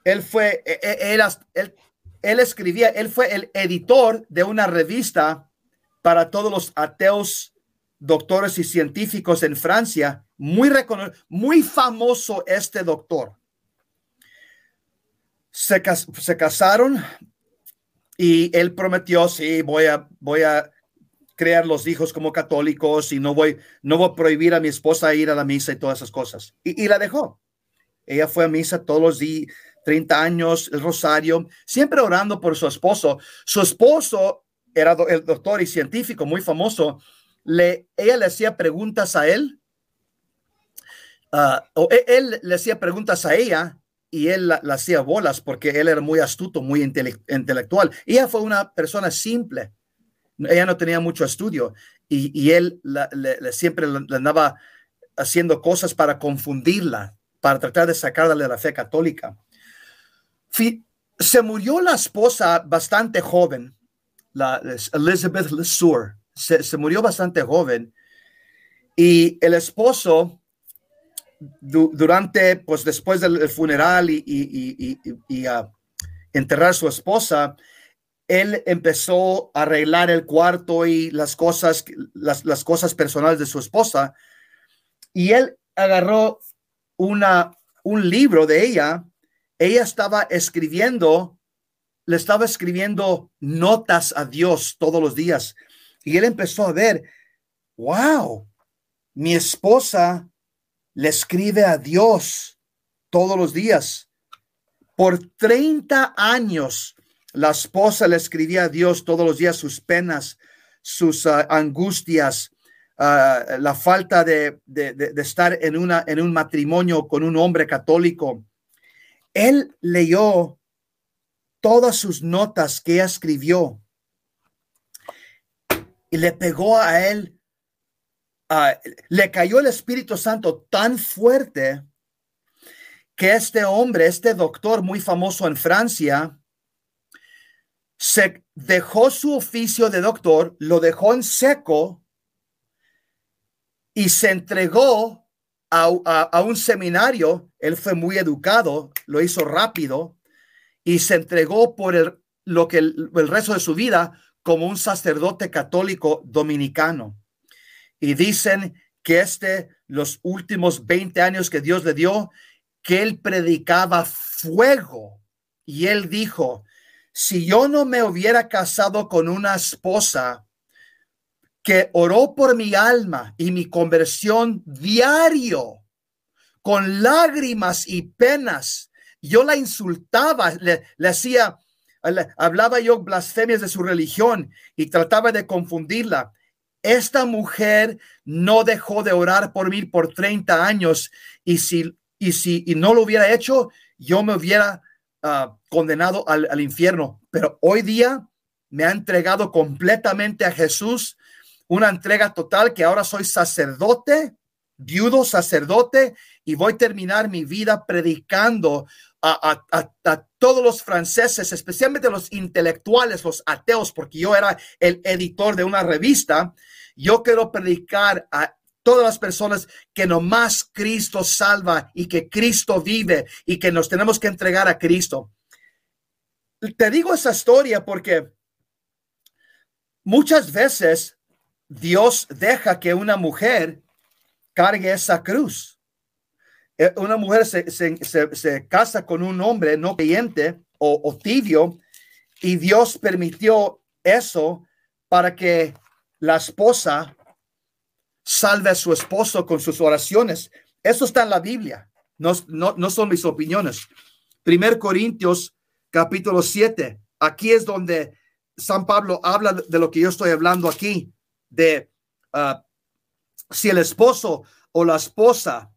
Él fue, eh, él, él, él escribía, él fue el editor de una revista para todos los ateos, doctores y científicos en Francia, muy muy famoso este doctor. Se, casaron y él prometió, sí, voy a, voy a crear los hijos como católicos y no voy, no voy a prohibir a mi esposa ir a la misa y todas esas cosas. Y la dejó. Ella fue a misa todos los días, 30 años, el rosario, siempre orando por su esposo. Su esposo era el doctor y científico muy famoso. Le, ella le hacía preguntas a él, ah, o e, él, le hacía preguntas a ella y él le hacía bolas porque él era muy astuto, muy intelectual. Ella fue una persona simple. Ella no tenía mucho estudio y, él le, siempre le andaba haciendo cosas para confundirla, para tratar de sacarla de la fe católica se murió la esposa bastante joven, la Elizabeth LeSueur, se, murió bastante joven y el esposo durante, pues después del funeral y, y, ah, enterrar a su esposa, él empezó a arreglar el cuarto y las cosas, las cosas personales de su esposa. Y él agarró una, un libro de ella ella estaba escribiendo, le estaba escribiendo notas a Dios todos los días. Y él empezó a ver, wow, mi esposa le escribe a Dios todos los días. Por 30 años, la esposa le escribía a Dios todos los días sus penas, sus ah, angustias, ah, la falta de, de, estar en, una, en un matrimonio con un hombre católico él leyó todas sus notas que escribió y le pegó a él, le cayó el Espíritu Santo tan fuerte que este hombre, este doctor muy famoso en Francia, se dejó su oficio de doctor, lo dejó en seco y se entregó a, un seminario, él fue muy educado, lo hizo rápido y se entregó por el, lo que el, resto de su vida como un sacerdote católico dominicano. Y dicen que este, los últimos 20 años que Dios le dio, que él predicaba fuego. Y él dijo, si yo no me hubiera casado con una esposa que oró por mi alma y mi conversión diario, con lágrimas y penas. Yo la insultaba, le, le hacía, hablaba yo blasfemias de su religión y trataba de confundirla. Esta mujer no dejó de orar por mí por 30 años y si, y si y no lo hubiera hecho, yo me hubiera ah, condenado al, al infierno. Pero hoy día me ha entregado completamente a Jesús, una entrega total que ahora soy sacerdote, viudo sacerdote y voy a terminar mi vida predicando a, todos los franceses, especialmente los intelectuales, los ateos, porque yo era el editor de una revista. Yo quiero predicar a todas las personas que nomás Cristo salva y que Cristo vive y que nos tenemos que entregar a Cristo. Te digo esa historia porque muchas veces Dios deja que una mujer cargue esa cruz eh, una mujer se, casa con un hombre no creyente o, tibio y Dios permitió eso para que la esposa salve a su esposo con sus oraciones. Eso está en la Biblia, no, no, son mis opiniones. Primer Corintios capítulo 7, aquí es donde San Pablo habla de lo que yo estoy hablando aquí, de ah, si el esposo o la esposa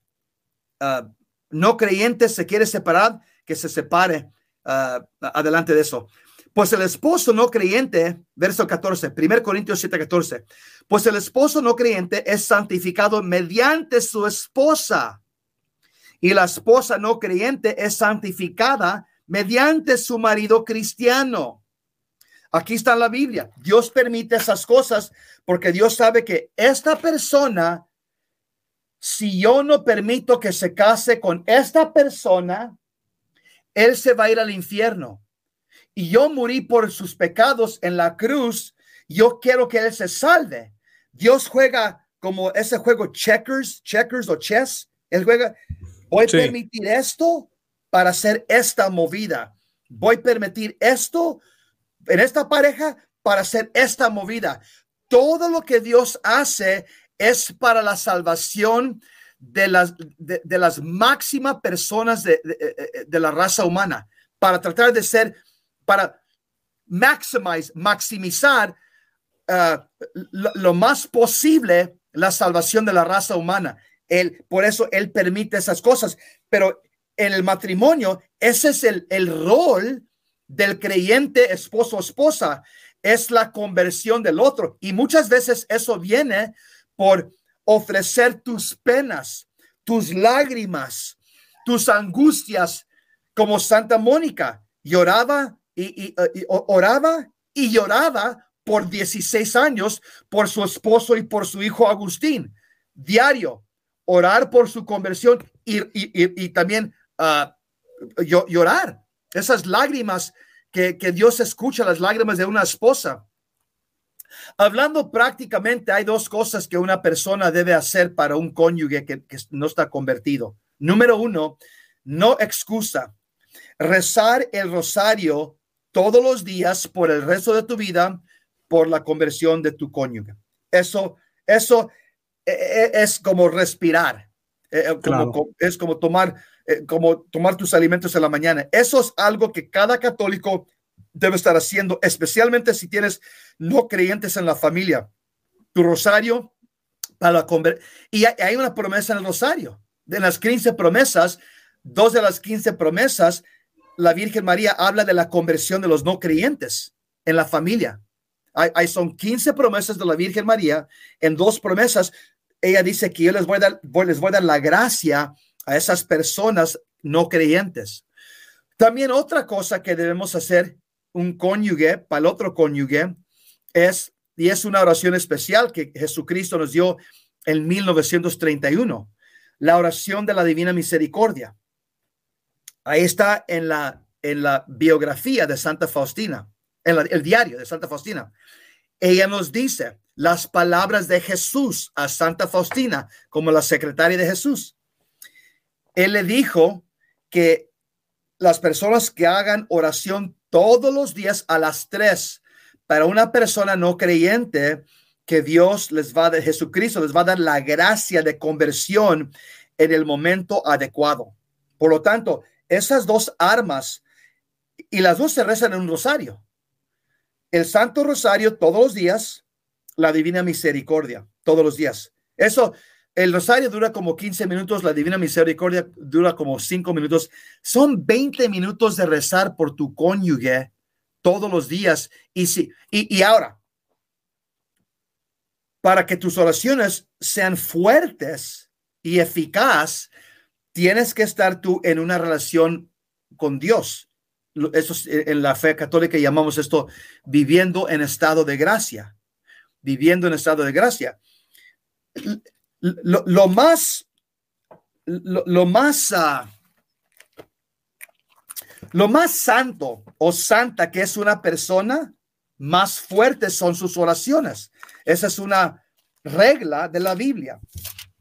Ah, no creyente se quiere separar, que se separe ah, adelante de eso. Pues el esposo no creyente, verso 14, 1 Corintios 7, 14, pues el esposo no creyente es santificado mediante su esposa y la esposa no creyente es santificada mediante su marido cristiano. Aquí está la Biblia. Dios permite esas cosas porque Dios sabe que esta persona si yo no permito que se case con esta persona, él se va a ir al infierno. Y yo morí por sus pecados en la cruz. Yo quiero que él se salve. Dios juega como ese juego checkers, checkers o chess. Él juega, voy a permitir esto para hacer esta movida. Voy a permitir esto en esta pareja para hacer esta movida. Todo lo que Dios hace es para la salvación de las, de, las máximas personas de, de, la raza humana, para tratar de ser, para maximize, maximizar uh, lo, más posible la salvación de la raza humana. Él, por eso él permite esas cosas, pero en el matrimonio, ese es el, el rol del creyente esposo esposa, es la conversión del otro. Y muchas veces eso viene por ofrecer tus penas, tus lágrimas, tus angustias, como Santa Mónica lloraba y, y, oraba y lloraba por 16 años por su esposo y por su hijo Agustín. Diario, orar por su conversión y, y también uh, llorar. Esas lágrimas que, que Dios escucha, las lágrimas de una esposa. Hablando prácticamente, hay dos cosas que una persona debe hacer para un cónyuge que, no está convertido. Número uno, no excusa. Rezar el rosario todos los días por el resto de tu vida por la conversión de tu cónyuge. Eso, eso e, e, es como respirar. E, es como tomar, como tomar tus alimentos en la mañana. Eso es algo que cada católico debe estar haciendo, especialmente si tienes no creyentes en la familia. Tu rosario para la Y hay una promesa en el rosario. De las 15 promesas, dos de las 15 promesas, la Virgen María habla de la conversión de los no creyentes en la familia. Hay, son 15 promesas de la Virgen María. En dos promesas, ella dice que yo les voy a dar, les voy a dar la gracia a esas personas no creyentes. También otra cosa que debemos hacer un cónyuge para el otro cónyuge es, y es una oración especial que Jesucristo nos dio en 1931, la oración de la Divina Misericordia. Ahí está en la, en la biografía de Santa Faustina, en el diario de Santa Faustina. Ella nos dice las palabras de Jesús a Santa Faustina como la secretaria de Jesús. Él le dijo que las personas que hagan oración todos los días a las tres para una persona no creyente que Dios les va a dar, Jesucristo les va a dar la gracia de conversión. en el momento adecuado. Por lo tanto, esas dos armas y las dos se rezan en un rosario. El Santo Rosario todos los días, la Divina Misericordia todos los días. Eso, el rosario dura como 15 minutos, la Divina Misericordia dura como 5 minutos. Son 20 minutos de rezar por tu cónyuge todos los días. Y, si, y, y ahora, para que tus oraciones sean fuertes y eficaz, tienes que estar tú en una relación con Dios. Eso en la fe católica llamamos esto viviendo en estado de gracia. Viviendo en estado de gracia. Lo, más, lo, más, ah, lo más santo o santa que es una persona, más fuertes son sus oraciones. Esa es una regla de la Biblia.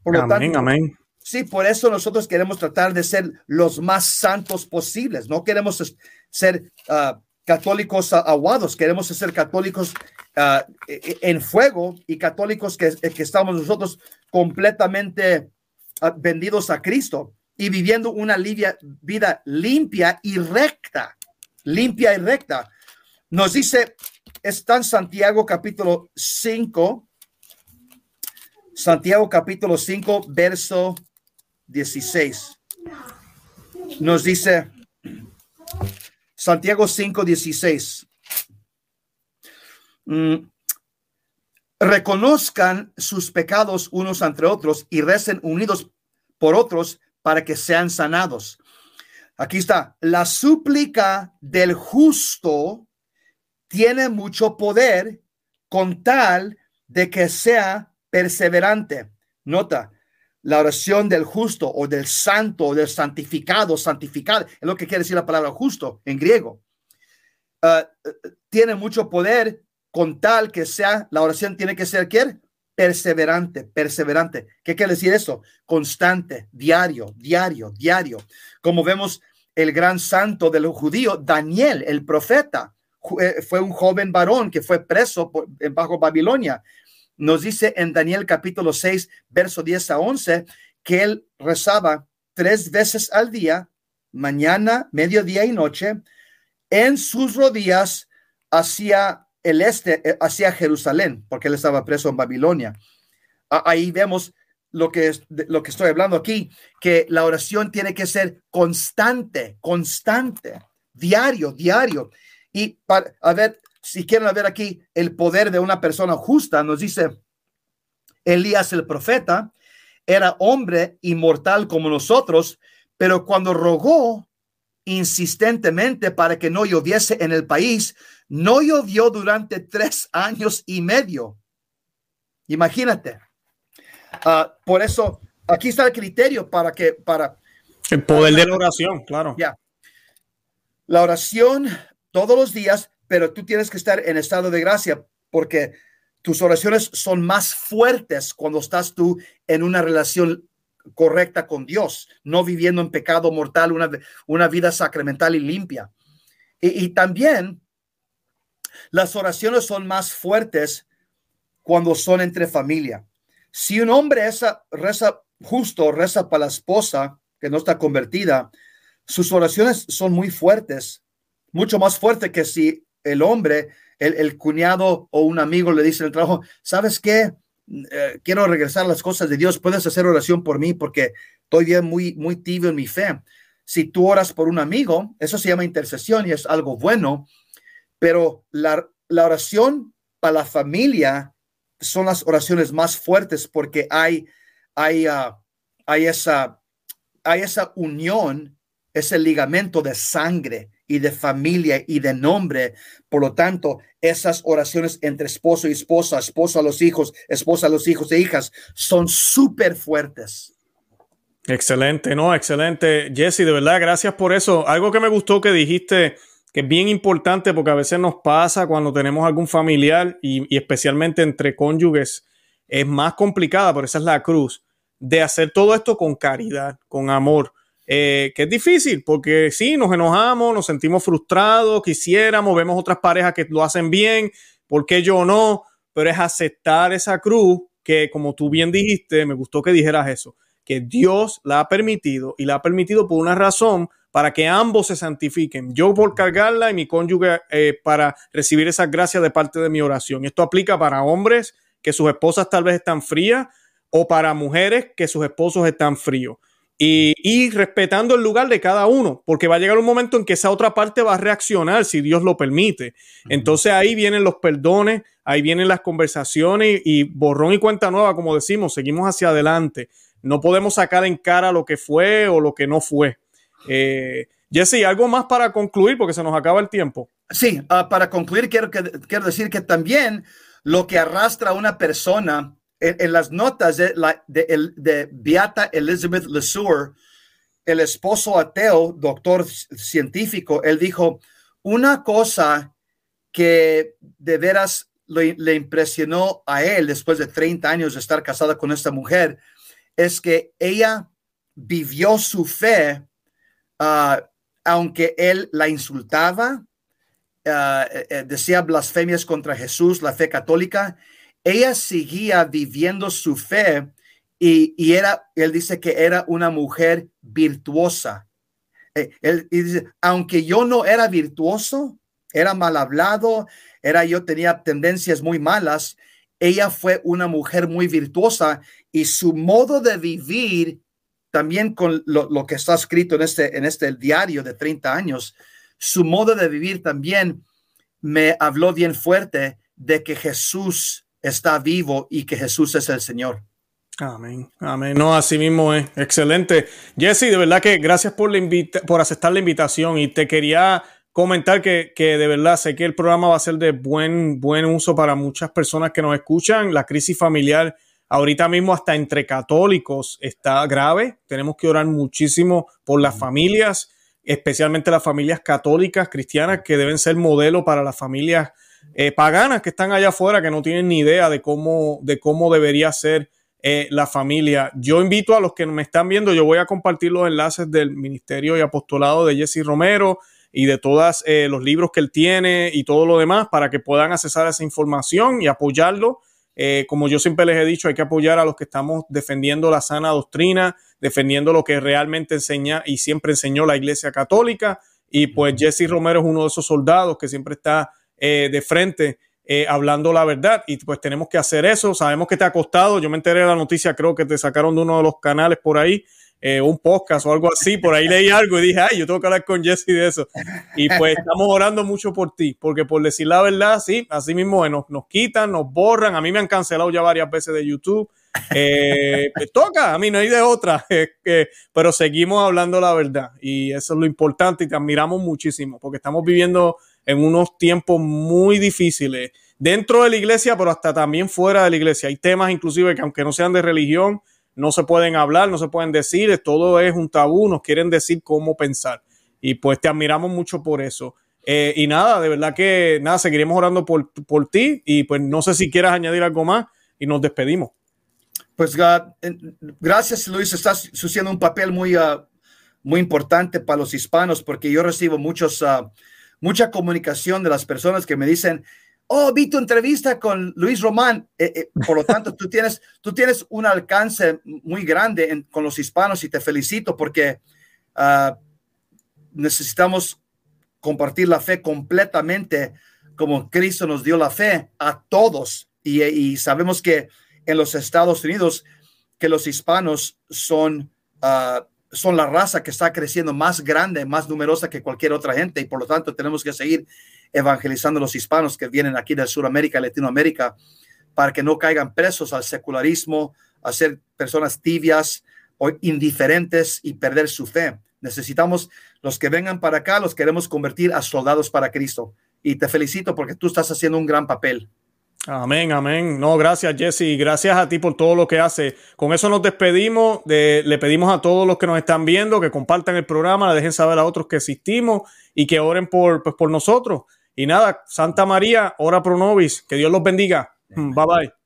Por lo amén, amén. Sí, por eso nosotros queremos tratar de ser los más santos posibles. No queremos ser ah, católicos aguados, queremos ser católicos ah, e, e, en fuego y católicos que, que estamos nosotros completamente ah, vendidos a Cristo y viviendo una vida limpia y recta, limpia y recta. Nos dice está en Santiago capítulo 5, Santiago capítulo 5, verso 16. Nos dice Santiago 5, 16. Mm, reconozcan sus pecados unos entre otros y recen unidos por otros para que sean sanados. Aquí está, la súplica del justo tiene mucho poder con tal de que sea perseverante. Nota, la oración del justo o del santo o del santificado, santificado, es lo que quiere decir la palabra justo en griego. Ah, tiene mucho poder con tal que sea, la oración tiene que ser, ¿qué? Perseverante, perseverante. ¿Qué quiere decir eso? Constante, diario, diario, diario. Como vemos el gran santo de los judíos, Daniel, el profeta, eh, fue un joven varón que fue preso bajo Babilonia. Nos dice en Daniel capítulo 6, verso 10 a 11, que él rezaba tres veces al día, mañana, mediodía y noche, en sus rodillas hacia el este, eh, hacia Jerusalén, porque él estaba preso en Babilonia. Ahí vemos lo que, lo que estoy hablando aquí, que la oración tiene que ser constante, constante, diario, diario. Y para, a ver, si quieren ver aquí el poder de una persona justa, nos dice Elías el profeta, era hombre inmortal como nosotros, pero cuando rogó insistentemente para que no lloviese en el país, no llovió durante tres años y medio. Imagínate. Ah, por eso, aquí está el criterio para que, para... El poder de la oración, claro. Ya. La oración todos los días, pero tú tienes que estar en estado de gracia porque tus oraciones son más fuertes cuando estás tú en una relación correcta con Dios, no viviendo en pecado mortal, una, una vida sacramental y limpia. Y, también las oraciones son más fuertes cuando son entre familia. Si un hombre esa, reza justo, reza para la esposa que no está convertida, sus oraciones son muy fuertes mucho más fuerte que si el hombre, el, cuñado o un amigo le dice en el trabajo, ¿sabes qué? Eh, quiero regresar a las cosas de Dios, puedes hacer oración por mí porque estoy bien muy, muy tibio en mi fe. Si tú oras por un amigo, eso se llama intercesión y es algo bueno, pero la, oración para la familia son las oraciones más fuertes porque hay, hay, ah, hay, esa, hay esa unión, ese ligamento de sangre y de familia y de nombre. Por lo tanto, esas oraciones entre esposo y esposa, esposo a los hijos, esposa a los hijos e hijas, son súper fuertes. Excelente, no, excelente. Jesse, de verdad, gracias por eso. Algo que me gustó que dijiste que es bien importante porque a veces nos pasa cuando tenemos algún familiar y, y especialmente entre cónyuges, es más complicada, por esa es la cruz, de hacer todo esto con caridad, con amor. Eh, que es difícil porque sí, nos enojamos, nos sentimos frustrados, quisiéramos, vemos otras parejas que lo hacen bien, ¿por qué yo no? Pero es aceptar esa cruz que, como tú bien dijiste, me gustó que dijeras eso, que Dios la ha permitido y la ha permitido por una razón para que ambos se santifiquen. Yo por cargarla y mi cónyuge eh, para recibir esas gracias de parte de mi oración. Esto aplica para hombres que sus esposas tal vez están frías o para mujeres que sus esposos están fríos. Y, respetando el lugar de cada uno, porque va a llegar un momento en que esa otra parte va a reaccionar si Dios lo permite. Entonces ahí vienen los perdones, ahí vienen las conversaciones y borrón y cuenta nueva, como decimos, seguimos hacia adelante. No podemos sacar en cara lo que fue o lo que no fue. Eh, Jesse, ¿algo más para concluir? Porque se nos acaba el tiempo. Sí, ah, para concluir, quiero, quiero decir que también lo que arrastra a una persona en, las notas de, la, de, de Beata Elizabeth LeSueur, el esposo ateo, doctor científico, él dijo, una cosa que de veras le, impresionó a él después de 30 años de estar casada con esta mujer, es que ella vivió su fe Ah, aunque él la insultaba, ah, eh, eh, decía blasfemias contra Jesús, la fe católica, ella seguía viviendo su fe y, era, él dice que era una mujer virtuosa. Eh, él, dice, aunque yo no era virtuoso, era mal hablado, era yo tenía tendencias muy malas, ella fue una mujer muy virtuosa y su modo de vivir también con lo, que está escrito en este, en este diario de 30 años, su modo de vivir también me habló bien fuerte de que Jesús está vivo y que Jesús es el Señor. Amén, amén. No, así mismo es. Excelente. Jesse, de verdad que gracias por, la por aceptar la invitación y te quería comentar que, que, de verdad sé que el programa va a ser de buen, buen uso para muchas personas que nos escuchan. La crisis familiar Ahorita mismo hasta entre católicos está grave. Tenemos que orar muchísimo por las familias, especialmente las familias católicas, cristianas, que deben ser modelo para las familias eh, paganas que están allá afuera, que no tienen ni idea de cómo, de cómo debería ser eh, la familia. Yo invito a los que me están viendo, yo voy a compartir los enlaces del Ministerio y Apostolado de Jesse Romero y de todos eh, los libros que él tiene y todo lo demás para que puedan accesar a esa información y apoyarlo eh, como yo siempre les he dicho, hay que apoyar a los que estamos defendiendo la sana doctrina, defendiendo lo que realmente enseña y siempre enseñó la Iglesia Católica. Y pues Jesse Romero es uno de esos soldados que siempre está eh, de frente eh, hablando la verdad. Y pues tenemos que hacer eso. Sabemos que te ha costado. Yo me enteré de la noticia, creo que te sacaron de uno de los canales por ahí. un podcast o algo así, por ahí leí algo y dije, ay, yo tengo que hablar con Jesse de eso. Y pues estamos orando mucho por ti, porque por decir la verdad, sí, así mismo nos, nos quitan, nos borran, a mí me han cancelado ya varias veces de YouTube. Eh, toca, a mí no hay de otra, pero seguimos hablando la verdad y eso es lo importante y te admiramos muchísimo, porque estamos viviendo en unos tiempos muy difíciles dentro de la iglesia, pero hasta también fuera de la iglesia. Hay temas inclusive que aunque no sean de religión, no se pueden hablar, no se pueden decir, todo es un tabú, nos quieren decir cómo pensar. Y pues te admiramos mucho por eso. Eh, y nada, de verdad que nada, seguiremos orando por, por, ti y pues no sé si quieras añadir algo más y nos despedimos. Pues gracias Luis, estás haciendo un papel muy, uh, muy importante para los hispanos porque yo recibo muchos, uh, mucha comunicación de las personas que me dicen, oh, vi tu entrevista con Luis Román. Eh, eh, por lo tanto, tú tienes, tú tienes un alcance muy grande con los hispanos y te felicito porque ah, necesitamos compartir la fe completamente como Cristo nos dio la fe a todos. Y, sabemos que en los Estados Unidos, que los hispanos son, ah, son la raza que está creciendo más grande, más numerosa que cualquier otra gente. Y por lo tanto, tenemos que seguir evangelizando a los hispanos que vienen aquí de Sudamérica, Latinoamérica, para que no caigan presos al secularismo, a ser personas tibias o indiferentes y perder su fe. Necesitamos los que vengan para acá, los queremos convertir a soldados para Cristo. Y te felicito porque tú estás haciendo un gran papel. Amén, amén. No, gracias Jesse, gracias a ti por todo lo que hace. Con eso nos despedimos, le pedimos a todos los que nos están viendo que compartan el programa, le dejen saber a otros que existimos y que oren por, pues, por nosotros. Y nada, Santa María, ora pro nobis. Que Dios los bendiga. Bye bye.